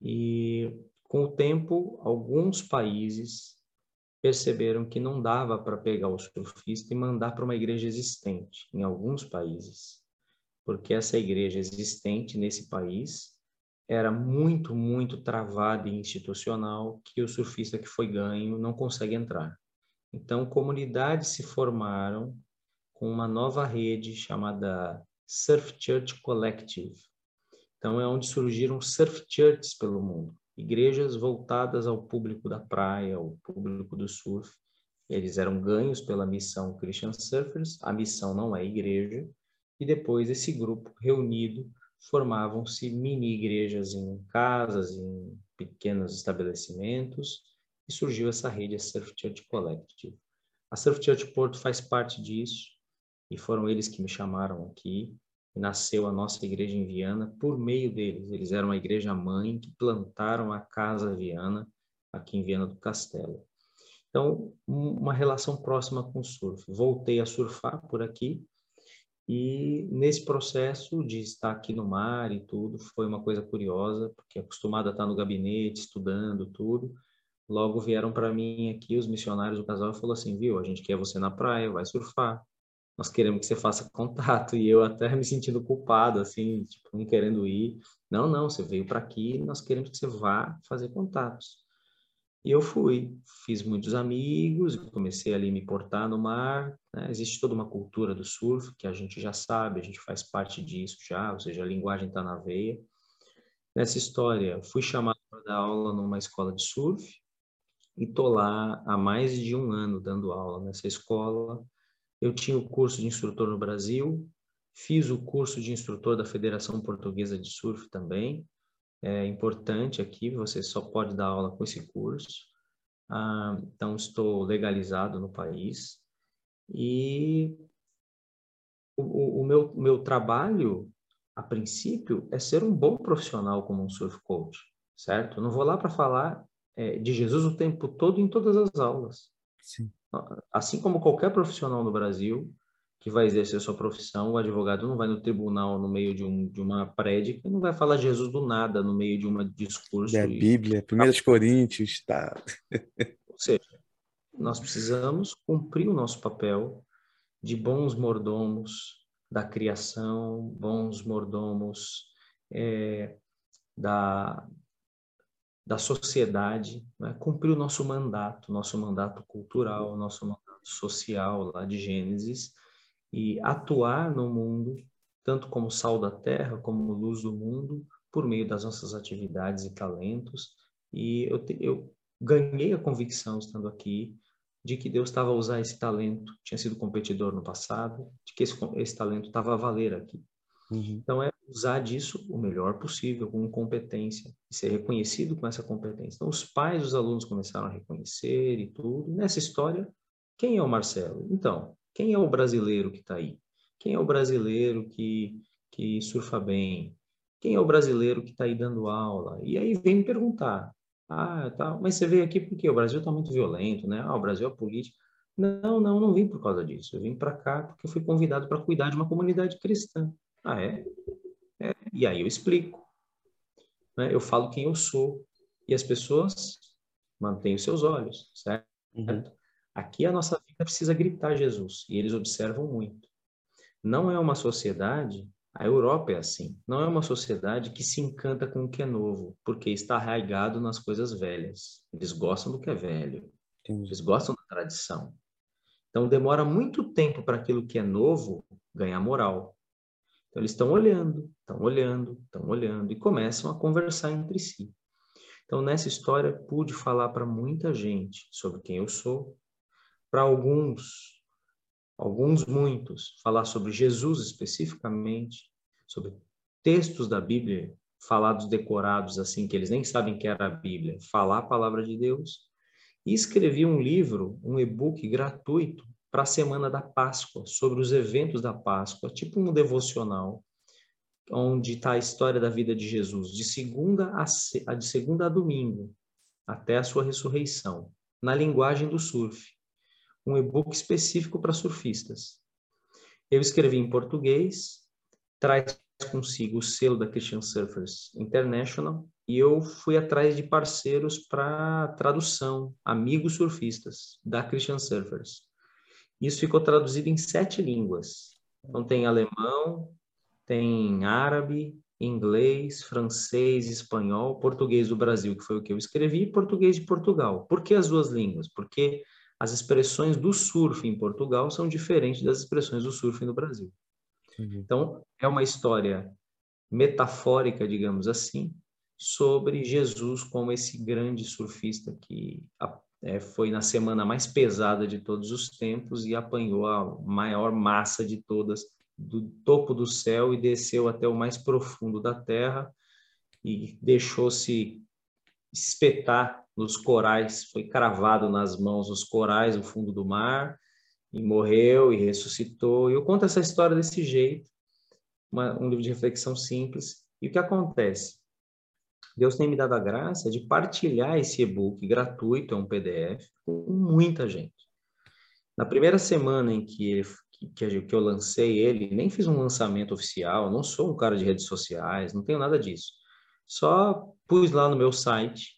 E com o tempo, alguns países perceberam que não dava para pegar o surfista e mandar para uma igreja existente, em alguns países, porque essa igreja existente nesse país era muito, muito travada e institucional que o surfista que foi ganho não consegue entrar. Então, comunidades se formaram com uma nova rede chamada Surf Church Collective. Então, é onde surgiram surf churches pelo mundo igrejas voltadas ao público da praia, ao público do surf. Eles eram ganhos pela missão Christian Surfers, a missão não é igreja, e depois esse grupo reunido formavam-se mini igrejas em casas, em pequenos estabelecimentos, e surgiu essa rede, a Surf Church Collective. A Surf Church Porto faz parte disso, e foram eles que me chamaram aqui nasceu a nossa igreja em Viana por meio deles. Eles eram a igreja mãe que plantaram a Casa Viana aqui em Viana do Castelo. Então, uma relação próxima com o surf. Voltei a surfar por aqui e nesse processo de estar aqui no mar e tudo, foi uma coisa curiosa, porque acostumado a estar no gabinete, estudando tudo, logo vieram para mim aqui os missionários do casal e falou assim, viu, a gente quer você na praia, vai surfar nós queremos que você faça contato. E eu até me sentindo culpado, assim, tipo, não querendo ir. Não, não, você veio para aqui, nós queremos que você vá fazer contatos. E eu fui, fiz muitos amigos, comecei ali a me portar no mar. Né? Existe toda uma cultura do surf que a gente já sabe, a gente faz parte disso já, ou seja, a linguagem está na veia. Nessa história, fui chamado para dar aula numa escola de surf e tô lá há mais de um ano dando aula nessa escola eu tinha o curso de instrutor no Brasil, fiz o curso de instrutor da Federação Portuguesa de Surf também. É importante aqui, você só pode dar aula com esse curso. Ah, então, estou legalizado no país. E o, o meu, meu trabalho, a princípio, é ser um bom profissional como um surf coach, certo? Eu não vou lá para falar é, de Jesus o tempo todo em todas as aulas. Sim. Assim como qualquer profissional no Brasil que vai exercer sua profissão, o advogado não vai no tribunal no meio de, um, de uma prédica, não vai falar Jesus do nada no meio de um discurso. É a Bíblia, 1 Coríntios, tá. Ou seja, nós precisamos cumprir o nosso papel de bons mordomos da criação, bons mordomos é, da, da sociedade, né? cumprir o nosso mandato, nosso mandato cultural, nosso mandato social lá de Gênesis e atuar no mundo tanto como sal da terra, como luz do mundo, por meio das nossas atividades e talentos. E eu, te, eu ganhei a convicção estando aqui de que Deus estava a usar esse talento, tinha sido competidor no passado, de que esse, esse talento estava a valer aqui. Uhum. Então é usar disso o melhor possível, com competência, e ser reconhecido com essa competência. Então, os pais dos alunos começaram a reconhecer e tudo. E nessa história, quem é o Marcelo? Então, quem é o brasileiro que está aí? Quem é o brasileiro que, que surfa bem? Quem é o brasileiro que está aí dando aula? E aí vem me perguntar, ah, tá, mas você veio aqui porque o Brasil está muito violento, né? Ah, o Brasil é político. Não, não, não vim por causa disso. Eu vim para cá porque fui convidado para cuidar de uma comunidade cristã. Ah, é? É, e aí eu explico. Né? Eu falo quem eu sou. E as pessoas mantêm os seus olhos, certo? Uhum. Aqui a nossa vida precisa gritar Jesus. E eles observam muito. Não é uma sociedade, a Europa é assim, não é uma sociedade que se encanta com o que é novo, porque está arraigado nas coisas velhas. Eles gostam do que é velho. Eles gostam da tradição. Então demora muito tempo para aquilo que é novo ganhar moral. Então, eles estão olhando, estão olhando, estão olhando e começam a conversar entre si. Então, nessa história, pude falar para muita gente sobre quem eu sou, para alguns, alguns muitos, falar sobre Jesus especificamente, sobre textos da Bíblia falados decorados assim que eles nem sabem que era a Bíblia, falar a palavra de Deus. E escrevi um livro, um e-book gratuito para a semana da Páscoa, sobre os eventos da Páscoa, tipo um devocional, onde está a história da vida de Jesus, de segunda a, de segunda a domingo, até a sua ressurreição, na linguagem do surf. Um e-book específico para surfistas. Eu escrevi em português, traz consigo o selo da Christian Surfers International e eu fui atrás de parceiros para tradução, amigos surfistas da Christian Surfers. Isso ficou traduzido em sete línguas. Então tem alemão, tem árabe, inglês, francês, espanhol, português do Brasil, que foi o que eu escrevi, e português de Portugal. Por que as duas línguas? Porque as expressões do surf em Portugal são diferentes das expressões do surf no Brasil. Então, é uma história metafórica, digamos assim, sobre Jesus como esse grande surfista que é, foi na semana mais pesada de todos os tempos e apanhou a maior massa de todas do topo do céu e desceu até o mais profundo da terra e deixou-se espetar nos corais, foi cravado nas mãos os corais no fundo do mar e morreu e ressuscitou. Eu conto essa história desse jeito, uma, um livro de reflexão simples. E o que acontece? Deus tem me dado a graça de partilhar esse e-book gratuito, é um PDF, com muita gente. Na primeira semana em que ele que, que eu lancei ele, nem fiz um lançamento oficial, não sou um cara de redes sociais, não tenho nada disso. Só pus lá no meu site,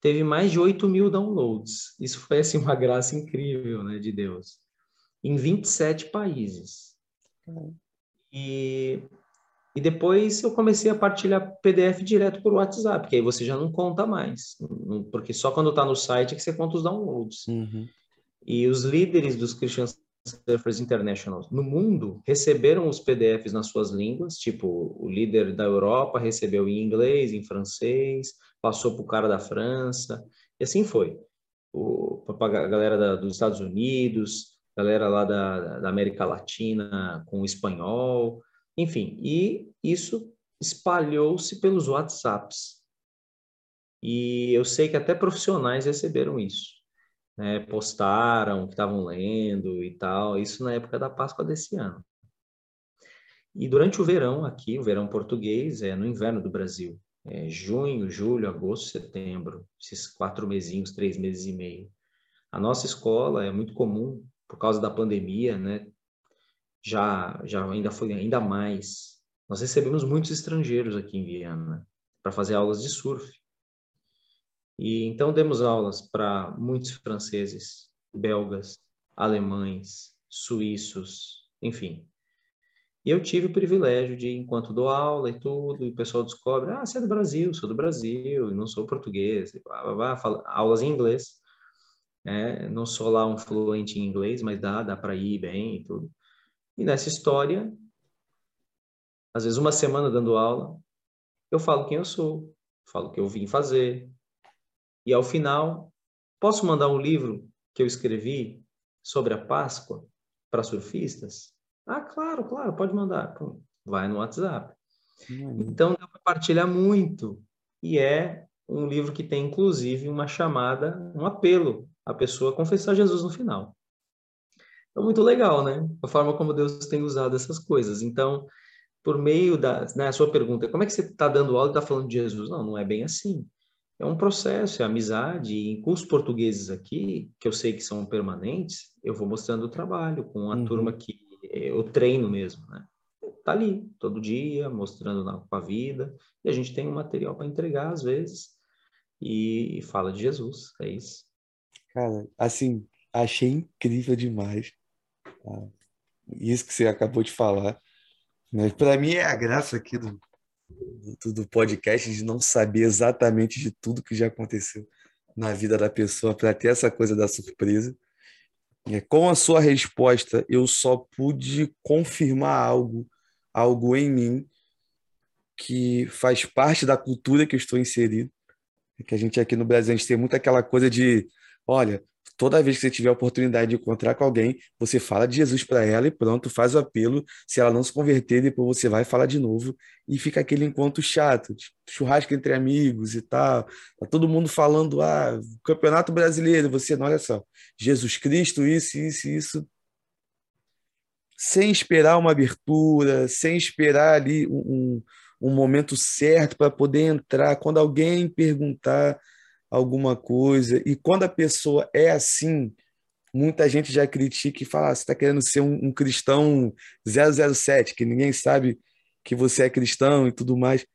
teve mais de 8 mil downloads. Isso foi assim uma graça incrível, né, de Deus. Em 27 países. E, e depois eu comecei a partilhar PDF direto por WhatsApp, que aí você já não conta mais, porque só quando está no site é que você conta os downloads. Uhum. E os líderes dos cristãos Surfers International no mundo receberam os PDFs nas suas línguas, tipo, o líder da Europa recebeu em inglês, em francês, passou para o cara da França, e assim foi. Para a galera da, dos Estados Unidos, galera lá da, da América Latina com espanhol, enfim, e isso espalhou-se pelos WhatsApps. E eu sei que até profissionais receberam isso né, postaram que estavam lendo e tal, isso na época da Páscoa desse ano. E durante o verão aqui, o verão português, é no inverno do Brasil, é junho, julho, agosto, setembro, esses quatro mesinhos, três meses e meio. A nossa escola é muito comum, por causa da pandemia, né, já, já ainda foi ainda mais. Nós recebemos muitos estrangeiros aqui em Viana para fazer aulas de surf. E então demos aulas para muitos franceses, belgas, alemães, suíços, enfim. E eu tive o privilégio de, enquanto dou aula e tudo, e o pessoal descobre, ah, você é do Brasil, sou do Brasil, não sou português, e blá, blá, blá, fala, aulas em inglês. É, não sou lá um fluente em inglês, mas dá, dá para ir bem e tudo. E nessa história, às vezes uma semana dando aula, eu falo quem eu sou, falo o que eu vim fazer, e ao final, posso mandar um livro que eu escrevi sobre a Páscoa para surfistas? Ah, claro, claro, pode mandar. Pum, vai no WhatsApp. Hum. Então, deu para partilhar muito. E é um livro que tem, inclusive, uma chamada, um apelo à pessoa a confessar Jesus no final. Então, muito legal, né? A forma como Deus tem usado essas coisas. Então, por meio da né, a sua pergunta, como é que você está dando aula e está falando de Jesus? Não, não é bem assim é um processo, é amizade. E em cursos portugueses aqui, que eu sei que são permanentes, eu vou mostrando o trabalho com a uhum. turma que eu treino mesmo, né? Tá ali, todo dia, mostrando na, com a vida. E a gente tem um material para entregar, às vezes, e, e fala de Jesus, é isso. Cara, assim, achei incrível demais. Tá? Isso que você acabou de falar. Né? Para mim é a graça aqui do, do, do podcast de não saber exatamente de tudo que já aconteceu na vida da pessoa para ter essa coisa da surpresa. Com a sua resposta, eu só pude confirmar algo, algo em mim que faz parte da cultura que eu estou inserido, que a gente aqui no Brasil, a gente tem muito aquela coisa de, olha, toda vez que você tiver a oportunidade de encontrar com alguém, você fala de Jesus para ela e pronto, faz o apelo. Se ela não se converter, depois você vai falar de novo e fica aquele encontro chato, tipo, churrasco entre amigos e tal. Tá todo mundo falando, ah, Campeonato Brasileiro, você não, olha só, Jesus Cristo, isso, isso, isso. Sem esperar uma abertura, sem esperar ali um, um momento certo para poder entrar. Quando alguém perguntar, alguma coisa. E quando a pessoa é assim, muita gente já critica e fala: ah, você está querendo ser um, um, cristão 007, que ninguém sabe que você é cristão e tudo mais.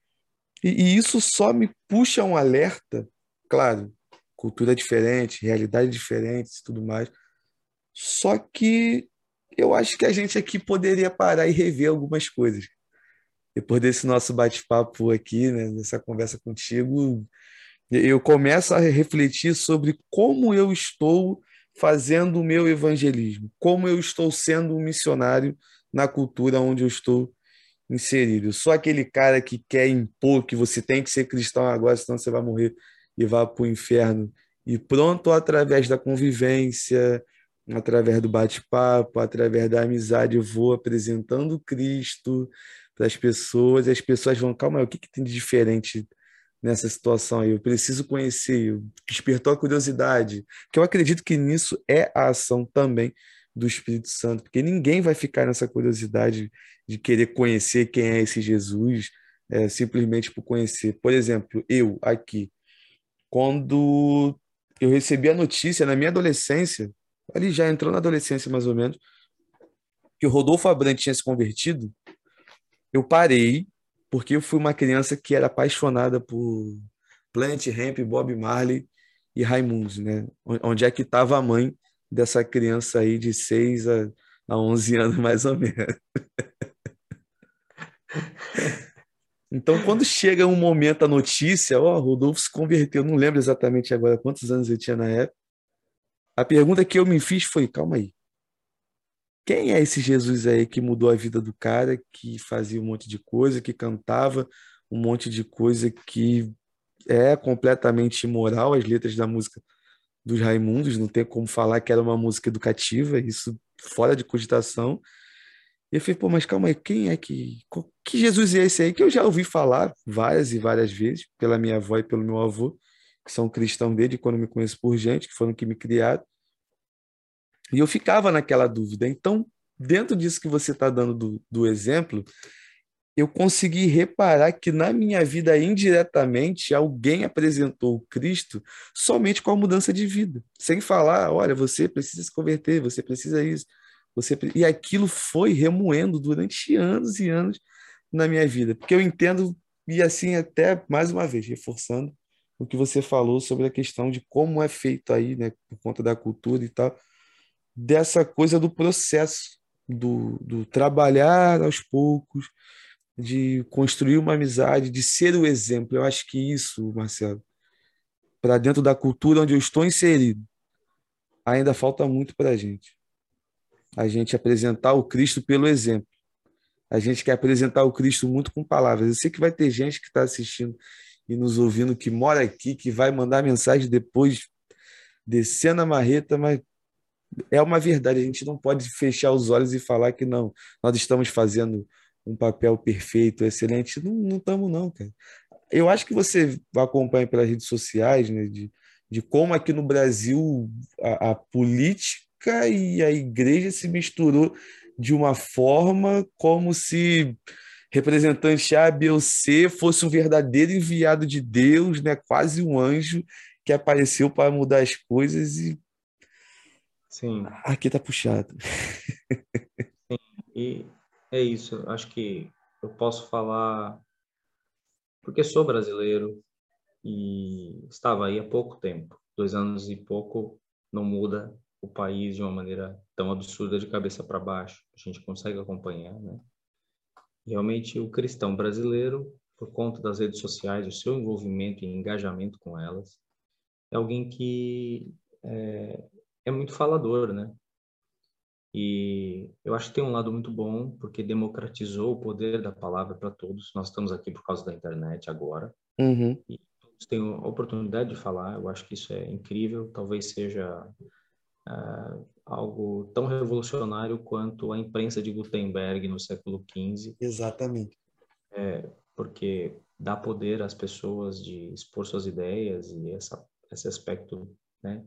E, e isso só me puxa um alerta, claro, cultura diferente, realidade diferente e tudo mais. Só que eu acho que a gente aqui poderia parar e rever algumas coisas. Depois desse nosso bate-papo aqui, né, nessa conversa contigo, eu começo a refletir sobre como eu estou fazendo o meu evangelismo, como eu estou sendo um missionário na cultura onde eu estou inserido. Sou aquele cara que quer impor que você tem que ser cristão agora, senão você vai morrer e vai para o inferno. E pronto, através da convivência, através do bate-papo, através da amizade, eu vou apresentando Cristo para as pessoas, e as pessoas vão, calma, o que, que tem de diferente nessa situação aí. Eu preciso conhecer, despertou a curiosidade, que eu acredito que nisso é a ação também do Espírito Santo, porque ninguém vai ficar nessa curiosidade de querer conhecer quem é esse Jesus, é, simplesmente por conhecer. Por exemplo, eu aqui, quando eu recebi a notícia na minha adolescência, ali já entrou na adolescência mais ou menos, que o Rodolfo Abrantes tinha se convertido, eu parei porque eu fui uma criança que era apaixonada por Plant, Ramp, Bob Marley e Raimundos, né? Onde é que estava a mãe dessa criança aí de 6 a, a 11 anos, mais ou menos. Então, quando chega um momento, a notícia, ó, oh, Rodolfo se converteu, não lembro exatamente agora quantos anos ele tinha na época. A pergunta que eu me fiz foi: calma aí, quem é esse Jesus aí que mudou a vida do cara, que fazia um monte de coisa, que cantava um monte de coisa que é completamente imoral, as letras da música dos Raimundos, não tem como falar que era uma música educativa, isso fora de cogitação. E eu falei, pô, mas calma aí, quem é que. Que Jesus é esse aí? Que eu já ouvi falar várias e várias vezes, pela minha avó e pelo meu avô, que são cristãos desde quando me conheço por gente, que foram que me criaram. E eu ficava naquela dúvida. Então, dentro disso que você está dando do, do exemplo, eu consegui reparar que na minha vida, indiretamente, alguém apresentou o Cristo somente com a mudança de vida, sem falar, olha, você precisa se converter, você precisa isso, você e aquilo foi remoendo durante anos e anos na minha vida, porque eu entendo e assim até mais uma vez reforçando o que você falou sobre a questão de como é feito aí, né, por conta da cultura e tal dessa coisa do processo, do, do trabalhar aos poucos, de construir uma amizade, de ser o exemplo. Eu acho que isso, Marcelo, para dentro da cultura onde eu estou inserido, ainda falta muito para a gente. A gente apresentar o Cristo pelo exemplo. A gente quer apresentar o Cristo muito com palavras. Eu sei que vai ter gente que está assistindo e nos ouvindo que mora aqui, que vai mandar mensagem depois descendo a marreta, mas é uma verdade, a gente não pode fechar os olhos e falar que não, nós estamos fazendo um papel perfeito, excelente. Não, não estamos, não, cara. Eu acho que você acompanha pelas redes sociais, né, de, de como aqui no Brasil a, a política e a igreja se misturou de uma forma como se representante A, B ou C fosse um verdadeiro enviado de Deus, né? quase um anjo que apareceu para mudar as coisas e Sim. Aqui tá puxado. Sim, e é isso. Acho que eu posso falar porque sou brasileiro e estava aí há pouco tempo. Dois anos e pouco não muda o país de uma maneira tão absurda de cabeça para baixo. A gente consegue acompanhar, né? Realmente o cristão brasileiro, por conta das redes sociais, o seu envolvimento e engajamento com elas, é alguém que é, é muito falador, né? E eu acho que tem um lado muito bom, porque democratizou o poder da palavra para todos. Nós estamos aqui por causa da internet agora. Uhum. E tenho a oportunidade de falar, eu acho que isso é incrível, talvez seja uh, algo tão revolucionário quanto a imprensa de Gutenberg no século XV. Exatamente. É, porque dá poder às pessoas de expor suas ideias e essa, esse aspecto né,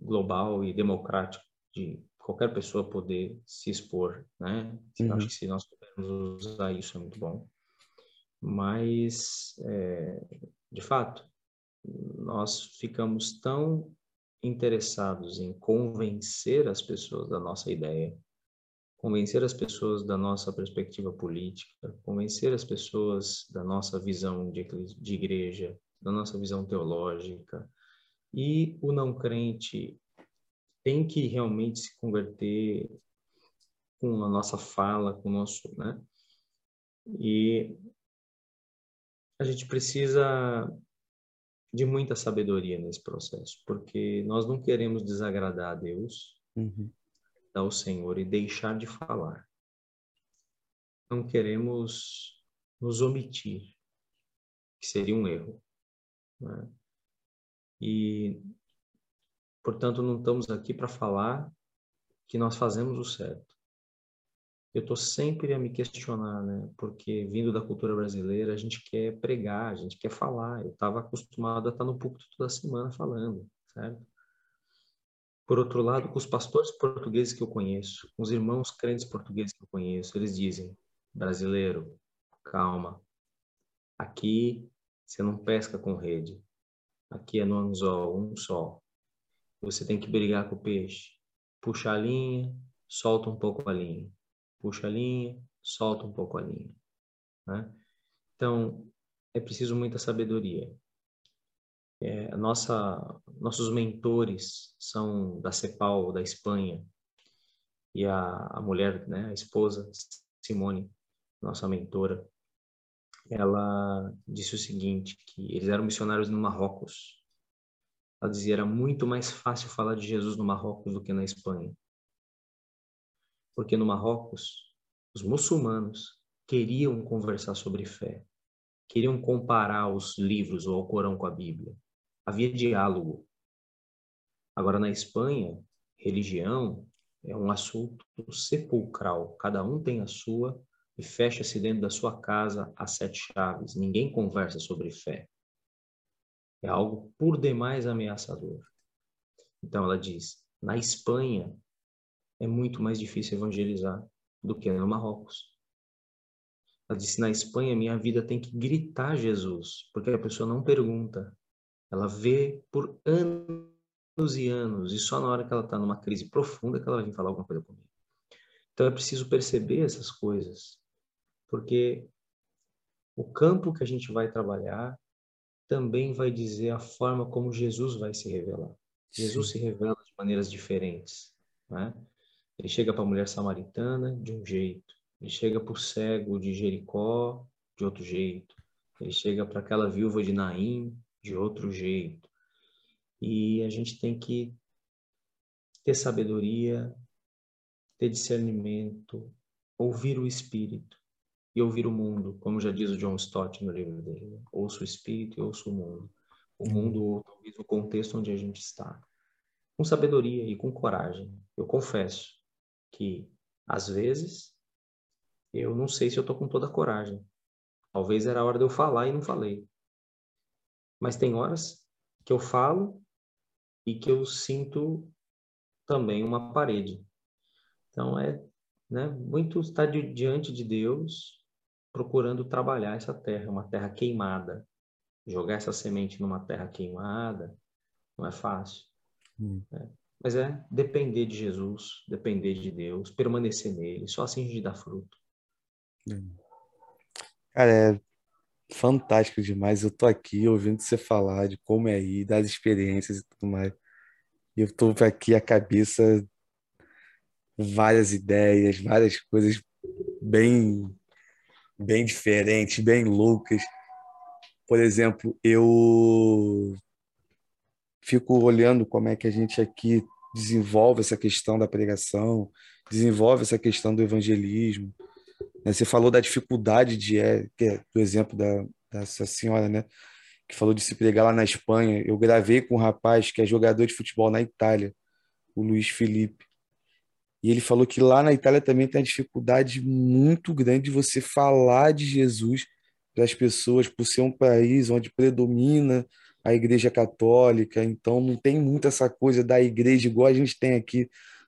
global e democrático de qualquer pessoa poder se expor, né? Uhum. Acho que se nós pudermos usar isso é muito bom. Mas, é, de fato, nós ficamos tão interessados em convencer as pessoas da nossa ideia, convencer as pessoas da nossa perspectiva política, convencer as pessoas da nossa visão de, de igreja, da nossa visão teológica. E o não crente tem que realmente se converter com a nossa fala, com o nosso, né? E a gente precisa de muita sabedoria nesse processo, porque nós não queremos desagradar a Deus, uhum. ao Senhor e deixar de falar. Não queremos nos omitir, que seria um erro. Né? E, portanto, não estamos aqui para falar que nós fazemos o certo eu estou sempre a me questionar, né? Porque vindo da cultura brasileira, a gente quer pregar, a gente quer falar. Eu estava acostumado a estar no púlpito toda semana falando, certo? Por outro lado, com os pastores portugueses que eu conheço, com os irmãos crentes portugueses que eu conheço, eles dizem: brasileiro, calma. Aqui você não pesca com rede. Aqui é no anzol, um só. Você tem que brigar com o peixe. Puxa a linha, solta um pouco a linha puxa a linha, solta um pouco a linha. Né? Então, é preciso muita sabedoria. É, nossa, nossos mentores são da CEPAL, da Espanha, e a, a mulher, né, a esposa, Simone, nossa mentora, ela disse o seguinte, que eles eram missionários no Marrocos. Ela dizia, era muito mais fácil falar de Jesus no Marrocos do que na Espanha porque no Marrocos os muçulmanos queriam conversar sobre fé, queriam comparar os livros ou o Corão com a Bíblia. Havia diálogo. Agora na Espanha, religião é um assunto sepulcral. Cada um tem a sua e fecha-se dentro da sua casa a sete chaves. Ninguém conversa sobre fé. É algo por demais ameaçador. Então ela diz: na Espanha, é muito mais difícil evangelizar do que no Marrocos. Ela disse: na Espanha, minha vida tem que gritar Jesus, porque a pessoa não pergunta. Ela vê por anos e anos, e só na hora que ela está numa crise profunda que ela vir falar alguma coisa comigo. Então é preciso perceber essas coisas, porque o campo que a gente vai trabalhar também vai dizer a forma como Jesus vai se revelar. Jesus Sim. se revela de maneiras diferentes. Né? Ele chega para a mulher samaritana de um jeito, ele chega para o cego de Jericó de outro jeito, ele chega para aquela viúva de Naim de outro jeito. E a gente tem que ter sabedoria, ter discernimento, ouvir o Espírito e ouvir o mundo, como já diz o John Stott no livro dele. Ouça o Espírito e ouça o mundo. O mundo, ou talvez o contexto onde a gente está. Com sabedoria e com coragem. Eu confesso, que às vezes eu não sei se eu estou com toda a coragem. Talvez era a hora de eu falar e não falei. Mas tem horas que eu falo e que eu sinto também uma parede. Então é né, muito estar diante de Deus procurando trabalhar essa terra, uma terra queimada. Jogar essa semente numa terra queimada não é fácil. Hum. Né? Mas é depender de Jesus, depender de Deus, permanecer nele, só assim a gente dá fruto. Cara, é fantástico demais. Eu tô aqui ouvindo você falar de como é aí, das experiências e tudo mais. E eu tô aqui a cabeça, várias ideias, várias coisas bem, bem diferentes, bem loucas. Por exemplo, eu fico olhando como é que a gente aqui desenvolve essa questão da pregação, desenvolve essa questão do evangelismo. Né? Você falou da dificuldade de é, é, do exemplo da dessa senhora, né? que falou de se pregar lá na Espanha. Eu gravei com um rapaz que é jogador de futebol na Itália, o Luiz Felipe. E ele falou que lá na Itália também tem a dificuldade muito grande de você falar de Jesus para as pessoas, por ser um país onde predomina a Igreja Católica, então não tem muito essa coisa da igreja igual a gente tem aqui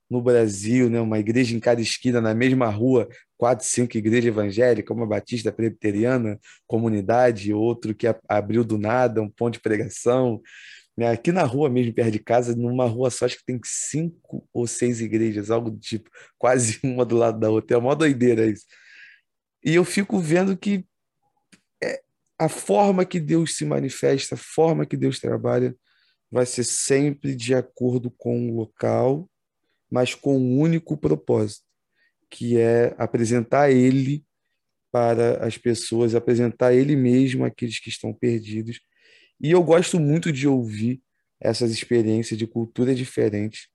no Brasil, né? uma igreja em cada esquina, na mesma rua, quatro, cinco igrejas evangélicas, uma batista presbiteriana, comunidade, outro que abriu do nada, um ponto de pregação. Né? Aqui na rua mesmo, perto de casa, numa rua só, acho que tem cinco ou seis igrejas, algo do tipo, quase uma do lado da outra. É uma doideira isso. E eu fico vendo que é, a forma que Deus se manifesta, a forma que Deus trabalha, vai ser sempre de acordo com o local, mas com um único propósito, que é apresentar Ele para as pessoas, apresentar Ele mesmo àqueles que estão perdidos. E eu gosto muito de ouvir essas experiências de cultura diferente,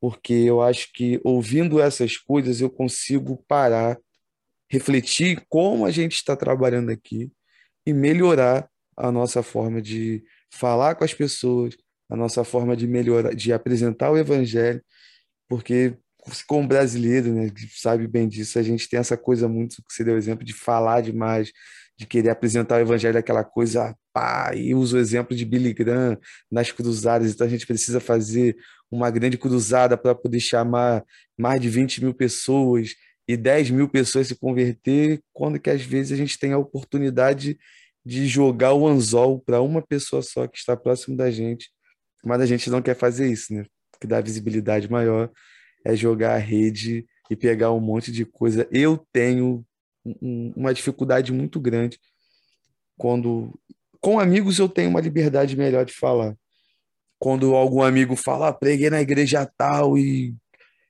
porque eu acho que ouvindo essas coisas eu consigo parar, refletir como a gente está trabalhando aqui e melhorar a nossa forma de falar com as pessoas, a nossa forma de melhorar, de apresentar o evangelho porque como brasileiro, né, sabe bem disso, a gente tem essa coisa muito que você deu exemplo de falar demais, de querer apresentar o evangelho aquela coisa, pá, e uso o exemplo de Billy Graham nas cruzadas, então a gente precisa fazer uma grande cruzada para poder chamar mais de 20 mil pessoas e 10 mil pessoas se converter, quando que às vezes a gente tem a oportunidade de jogar o anzol para uma pessoa só que está próximo da gente, mas a gente não quer fazer isso, né? que dá visibilidade maior é jogar a rede e pegar um monte de coisa. Eu tenho um, uma dificuldade muito grande quando com amigos eu tenho uma liberdade melhor de falar. Quando algum amigo fala, ah, preguei na igreja tal e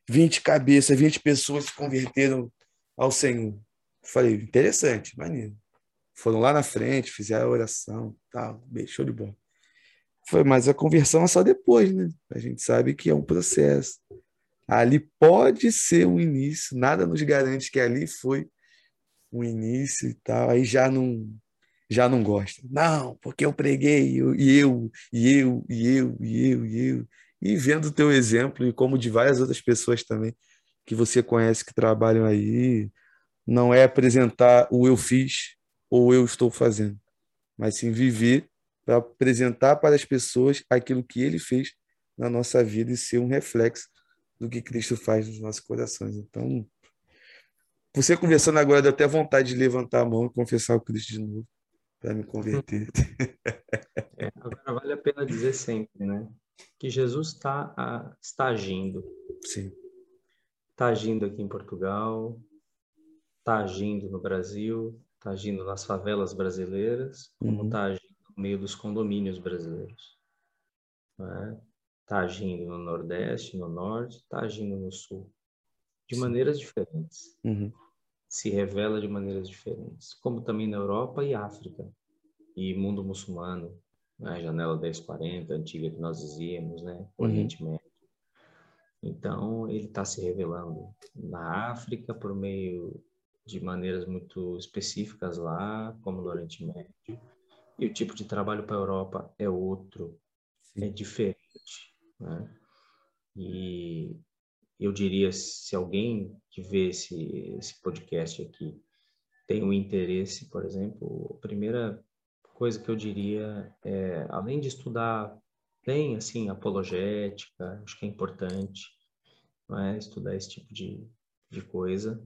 20 cabeças, 20 pessoas se converteram ao Senhor. Falei, interessante, maneiro. Foram lá na frente, fizeram a oração, tal, show de bola. Foi, mas a conversão é só depois, né? A gente sabe que é um processo. Ali pode ser um início, nada nos garante que ali foi um início e tal. Aí já não já não gosta. Não, porque eu preguei, eu, e eu, e eu, e eu, e eu, e eu. E vendo o teu exemplo, e como de várias outras pessoas também que você conhece que trabalham aí, não é apresentar o eu fiz ou eu estou fazendo, mas sim viver para apresentar para as pessoas aquilo que ele fez na nossa vida e ser um reflexo do que Cristo faz nos nossos corações. Então, você conversando agora, deu até vontade de levantar a mão e confessar o Cristo de novo para me converter. É, agora vale a pena dizer sempre, né? Que Jesus está está agindo. Sim. Está agindo aqui em Portugal, está agindo no Brasil, está agindo nas favelas brasileiras, como está uhum. agindo meio dos condomínios brasileiros. Está né? agindo no Nordeste, no Norte, está agindo no Sul, de maneiras diferentes. Uhum. Se revela de maneiras diferentes, como também na Europa e África, e mundo muçulmano, né? janela 1040, antiga que nós dizíamos, né? Uhum. Oriente uhum. Médio. Então, ele está se revelando na África por meio de maneiras muito específicas lá, como no Oriente Médio, e o tipo de trabalho para a Europa é outro, Sim. é diferente. Né? E eu diria, se alguém que vê esse, esse podcast aqui tem um interesse, por exemplo, a primeira coisa que eu diria é, além de estudar bem, assim, apologética, acho que é importante, é? estudar esse tipo de, de coisa.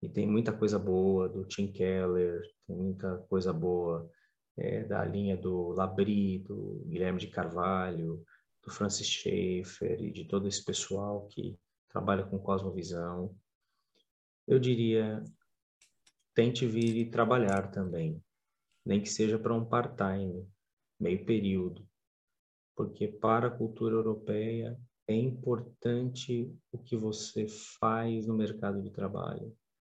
E tem muita coisa boa do Tim Keller, tem muita coisa boa é, da linha do Labri, do Guilherme de Carvalho, do Francis Schaeffer e de todo esse pessoal que trabalha com cosmovisão, eu diria, tente vir e trabalhar também, nem que seja para um part-time, meio período, porque para a cultura europeia é importante o que você faz no mercado de trabalho.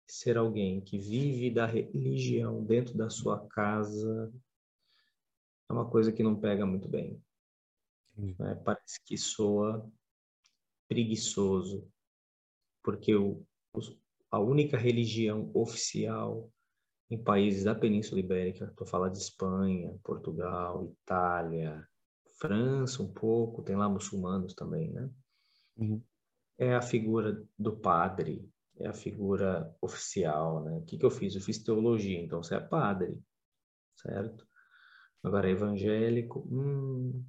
Ser alguém que vive da religião dentro da sua casa, é uma coisa que não pega muito bem. Né? Parece que soa preguiçoso, porque o, a única religião oficial em países da Península Ibérica, estou falando de Espanha, Portugal, Itália, França um pouco, tem lá muçulmanos também, né? Uhum. É a figura do padre, é a figura oficial, né? O que, que eu fiz? Eu fiz teologia, então você é padre, certo? Agora, evangélico, hum,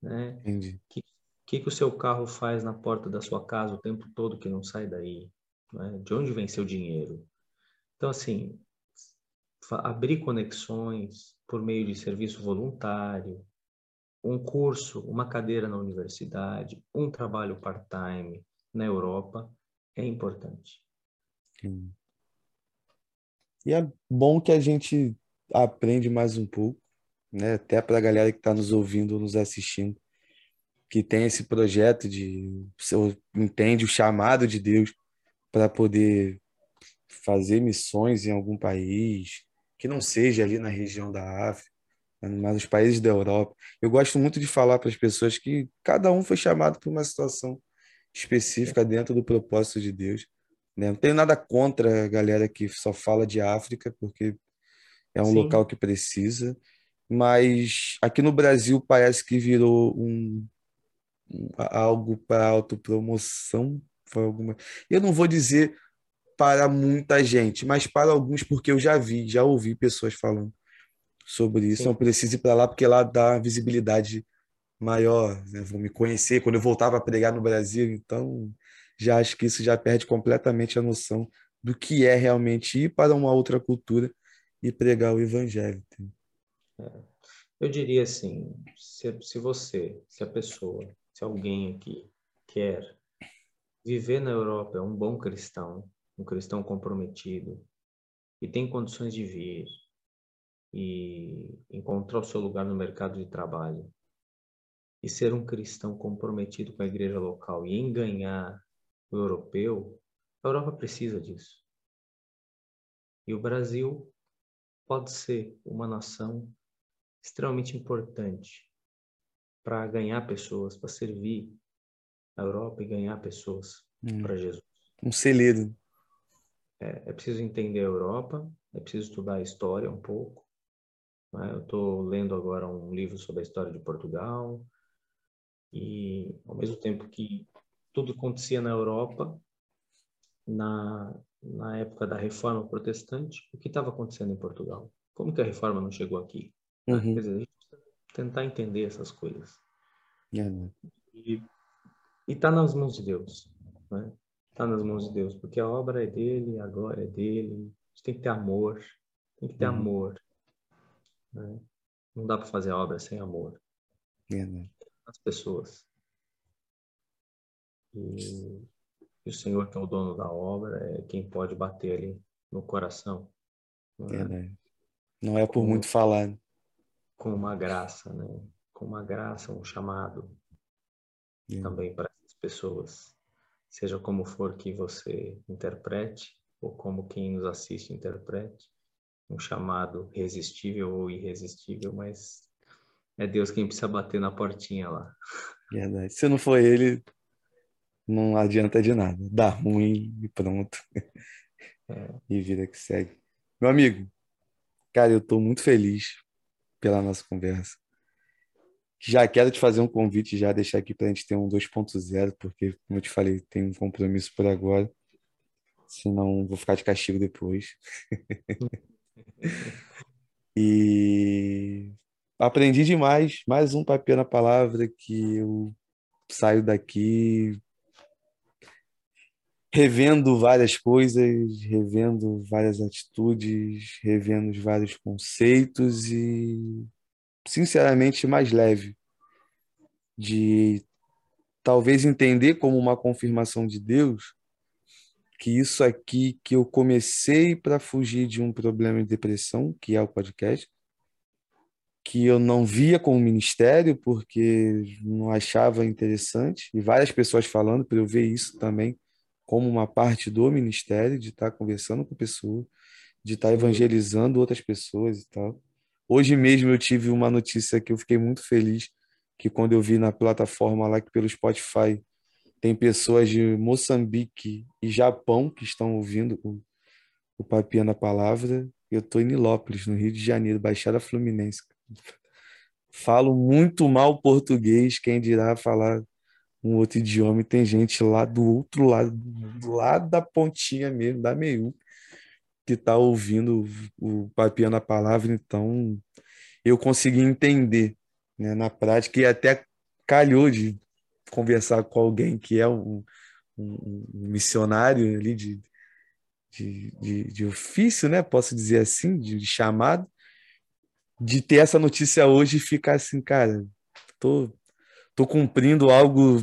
né? Entendi. O que, que, que o seu carro faz na porta da sua casa o tempo todo que não sai daí? Né? De onde vem seu dinheiro? Então, assim, abrir conexões por meio de serviço voluntário, um curso, uma cadeira na universidade, um trabalho part-time na Europa é importante. E é bom que a gente aprende mais um pouco, né? Até para a galera que está nos ouvindo, nos assistindo, que tem esse projeto de entende o chamado de Deus para poder fazer missões em algum país que não seja ali na região da África, mas nos países da Europa. Eu gosto muito de falar para as pessoas que cada um foi chamado por uma situação específica dentro do propósito de Deus. Né? Não tenho nada contra a galera que só fala de África, porque é um Sim. local que precisa, mas aqui no Brasil parece que virou um algo para autopromoção. Alguma... Eu não vou dizer para muita gente, mas para alguns, porque eu já vi, já ouvi pessoas falando sobre isso. Sim. Não preciso ir para lá porque lá dá visibilidade maior, né? vão me conhecer quando eu voltava a pregar no Brasil, então já acho que isso já perde completamente a noção do que é realmente ir para uma outra cultura e pregar o evangelho. É. Eu diria assim, se, se você, se a pessoa, se alguém aqui quer viver na Europa, é um bom cristão, um cristão comprometido e tem condições de vir e encontrar o seu lugar no mercado de trabalho e ser um cristão comprometido com a igreja local e em ganhar o europeu, a Europa precisa disso. E o Brasil pode ser uma nação extremamente importante para ganhar pessoas, para servir a Europa e ganhar pessoas hum. para Jesus. Um celeiro. É, é, preciso entender a Europa, é preciso estudar a história um pouco. Né? Eu estou lendo agora um livro sobre a história de Portugal, e ao mesmo tempo que tudo acontecia na Europa, na, na época da reforma protestante, o que estava acontecendo em Portugal? Como que a reforma não chegou aqui? Uhum. Quer dizer, tentar entender essas coisas. Uhum. E está nas mãos de Deus. Né? Está nas mãos de Deus, porque a obra é dele, a glória é dele. A gente tem que ter amor. Tem que ter uhum. amor. Né? Não dá para fazer a obra sem amor. Uhum as pessoas. E, e, o Senhor, que é o dono da obra, é quem pode bater ali no coração. Não é, né? não é por muito falar. Com uma graça, né? Com uma graça, um chamado é. também para as pessoas. Seja como for que você interprete, ou como quem nos assiste interprete, um chamado resistível ou irresistível, mas é Deus quem precisa bater na portinha lá. Verdade. Se não for ele, não adianta de nada. Dá ruim e pronto. É. E vida que segue. Meu amigo, cara, eu estou muito feliz pela nossa conversa. Já quero te fazer um convite, já deixar aqui para a gente ter um 2.0, porque, como eu te falei, tem um compromisso por agora. Senão vou ficar de castigo depois. e aprendi demais. Mais um papel na palavra que eu saio daqui revendo várias coisas, revendo várias atitudes, revendo vários conceitos e, sinceramente, mais leve. De talvez entender como uma confirmação de Deus que isso aqui que eu comecei para fugir de um problema de depressão, que é o podcast, que eu não via como ministério porque não achava interessante e várias pessoas falando para eu ver isso também como uma parte do ministério de estar conversando com pessoas, de estar evangelizando outras pessoas e tal. Hoje mesmo eu tive uma notícia que eu fiquei muito feliz que quando eu vi na plataforma lá que pelo Spotify tem pessoas de Moçambique e Japão que estão ouvindo o, o Papia na Palavra Eu estou em Nilópolis, no Rio de Janeiro, Baixada Fluminense. Falo muito mal português, quem dirá falar um outro idioma, e tem gente lá do outro lado, do lado da pontinha mesmo, da meio, que está ouvindo o Papiando a Palavra, então eu consegui entender né, na prática e até calhou de conversar com alguém que é um, um, um missionário ali de, de, de, de, ofício, né? Posso dizer assim, de, de, chamado, de ter essa notícia hoje e ficar assim, cara, tô, tô cumprindo algo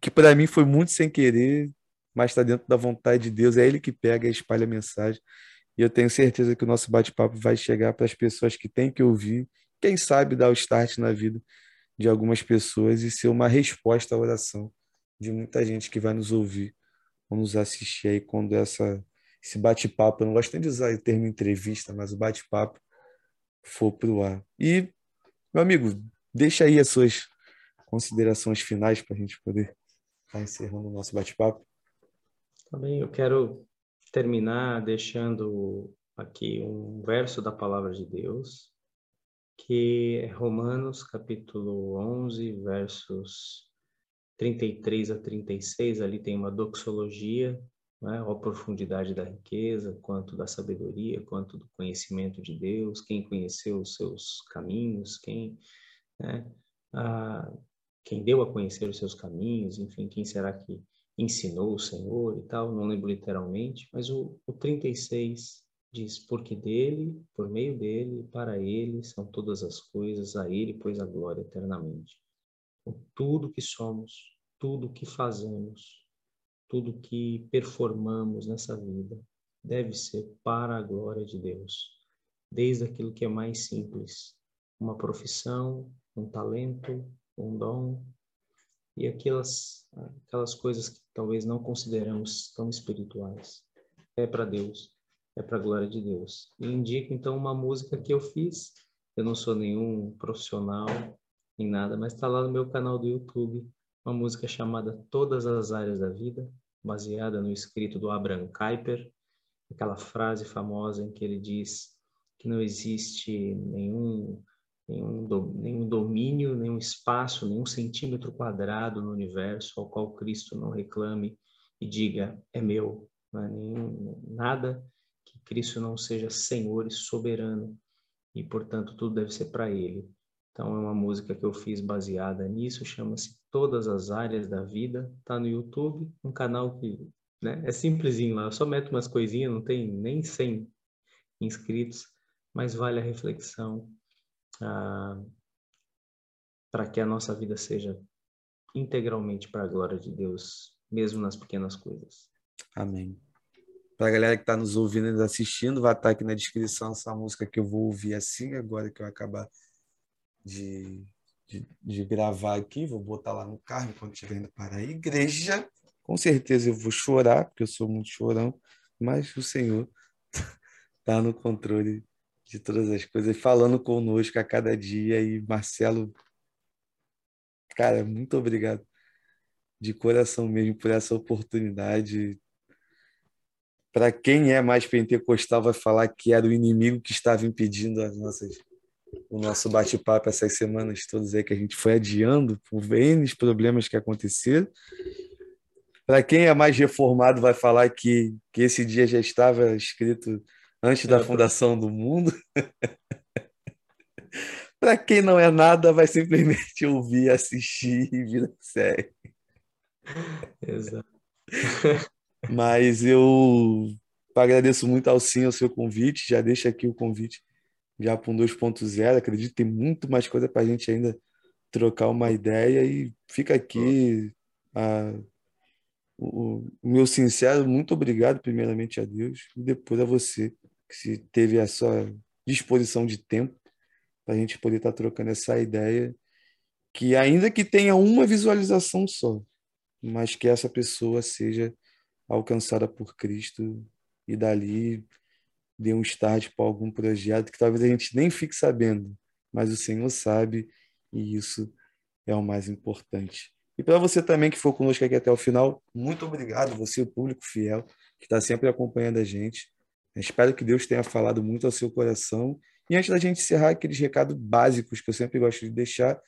que para mim foi muito sem querer, mas está dentro da vontade de Deus. É Ele que pega e espalha a mensagem. E eu tenho certeza que o nosso bate-papo vai chegar para as pessoas que têm que ouvir, quem sabe dar o start na vida de algumas pessoas e ser uma resposta à oração de muita gente que vai nos ouvir ou nos assistir aí quando essa, esse bate-papo, eu não gosto nem de usar o termo entrevista, mas o bate-papo for para o ar. E, meu amigo, deixa aí as suas considerações finais para a gente poder estar encerrando o nosso bate-papo. Também eu quero terminar deixando aqui um verso da palavra de Deus, que é Romanos capítulo 11, versos 33 a 36, ali tem uma doxologia, né? a profundidade da riqueza, quanto da sabedoria, quanto do conhecimento de Deus, quem conheceu os seus caminhos, quem, né? ah, quem deu a conhecer os seus caminhos, enfim, quem será que ensinou o Senhor e tal, não lembro literalmente, mas o, o 36 diz, porque dele, por meio dele, para ele são todas as coisas, a ele pois a glória eternamente. Então, tudo que somos, tudo que fazemos, tudo que performamos nessa vida deve ser para a glória de Deus. Desde aquilo que é mais simples, uma profissão, um talento, um dom, e aquelas, aquelas coisas que talvez não consideramos tão espirituais. É para Deus, é para a glória de Deus. E indico então uma música que eu fiz. Eu não sou nenhum profissional em nada, mas está lá no meu canal do YouTube, uma música chamada Todas as Áreas da Vida, baseada no escrito do Abraham Kuyper, aquela frase famosa em que ele diz que não existe nenhum nenhum, do, nenhum domínio, nenhum espaço, nenhum centímetro quadrado no universo ao qual Cristo não reclame e diga é meu, é nenhum, nada que Cristo não seja Senhor e soberano e portanto tudo deve ser para Ele. Então é uma música que eu fiz baseada nisso, chama-se Todas as áreas da vida, tá no YouTube, um canal que né, é simplesinho lá, eu só meto umas coisinhas, não tem nem 100 inscritos, mas vale a reflexão ah, para que a nossa vida seja integralmente para a glória de Deus, mesmo nas pequenas coisas. Amém. Para a galera que está nos ouvindo e nos assistindo, vai estar tá aqui na descrição essa música que eu vou ouvir assim, agora que eu acabar de, de, de gravar aqui. Vou botar lá no carro enquanto estiver indo para a igreja. Com certeza eu vou chorar, porque eu sou muito chorão, mas o Senhor está no controle de todas as coisas, falando conosco a cada dia. E Marcelo, cara, muito obrigado de coração mesmo por essa oportunidade. Para quem é mais pentecostal, vai falar que era o inimigo que estava impedindo as nossas, o nosso bate-papo essas semanas todas aí que a gente foi adiando por N problemas que aconteceram. Para quem é mais reformado, vai falar que, que esse dia já estava escrito antes da fundação do mundo. Para quem não é nada, vai simplesmente ouvir, assistir e vir série. Exato. Mas eu agradeço muito ao Sim, ao seu convite. Já deixo aqui o convite já para um 2.0. Acredito que tem muito mais coisa para a gente ainda trocar uma ideia. E fica aqui a, o, o meu sincero muito obrigado, primeiramente a Deus, e depois a você se teve a sua disposição de tempo para a gente poder estar tá trocando essa ideia, que ainda que tenha uma visualização só, mas que essa pessoa seja alcançada por Cristo e dali dê um start para algum projeto que talvez a gente nem fique sabendo, mas o Senhor sabe e isso é o mais importante. E para você também que for conosco aqui até o final, muito obrigado, você, o público fiel, que está sempre acompanhando a gente. Espero que Deus tenha falado muito ao seu coração. E antes da gente encerrar, aqueles recados básicos que eu sempre gosto de deixar,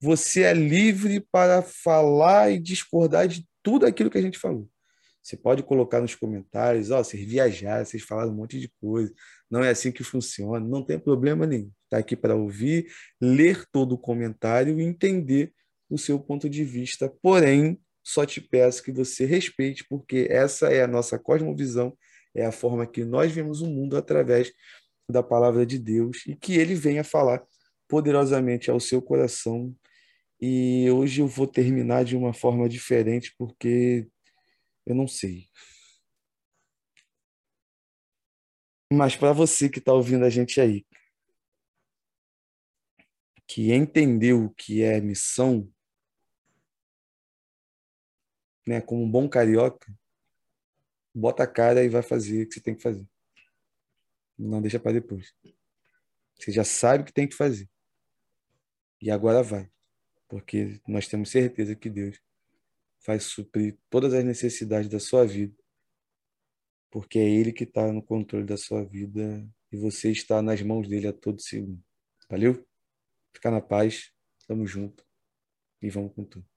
você é livre para falar e discordar de tudo aquilo que a gente falou. Você pode colocar nos comentários, ó, oh, vocês viajaram, vocês falaram um monte de coisa, não é assim que funciona, não tem problema nenhum. Está aqui para ouvir, ler todo o comentário e entender o seu ponto de vista. Porém, só te peço que você respeite, porque essa é a nossa cosmovisão, é a forma que nós vemos o mundo através da palavra de Deus e que ele venha falar poderosamente ao seu coração. E hoje eu vou terminar de uma forma diferente, porque eu não sei. Mas para você que está ouvindo a gente aí, que entendeu o que é missão, né, como um bom carioca, bota a cara e vai fazer o que você tem que fazer. Não deixa para depois. Você já sabe o que tem que fazer. E agora vai. Porque nós temos certeza que Deus vai suprir todas as necessidades da sua vida, porque é Ele que está no controle da sua vida e você está nas mãos dele a todo segundo. Valeu? Fica na paz, tamo junto e vamos com tudo.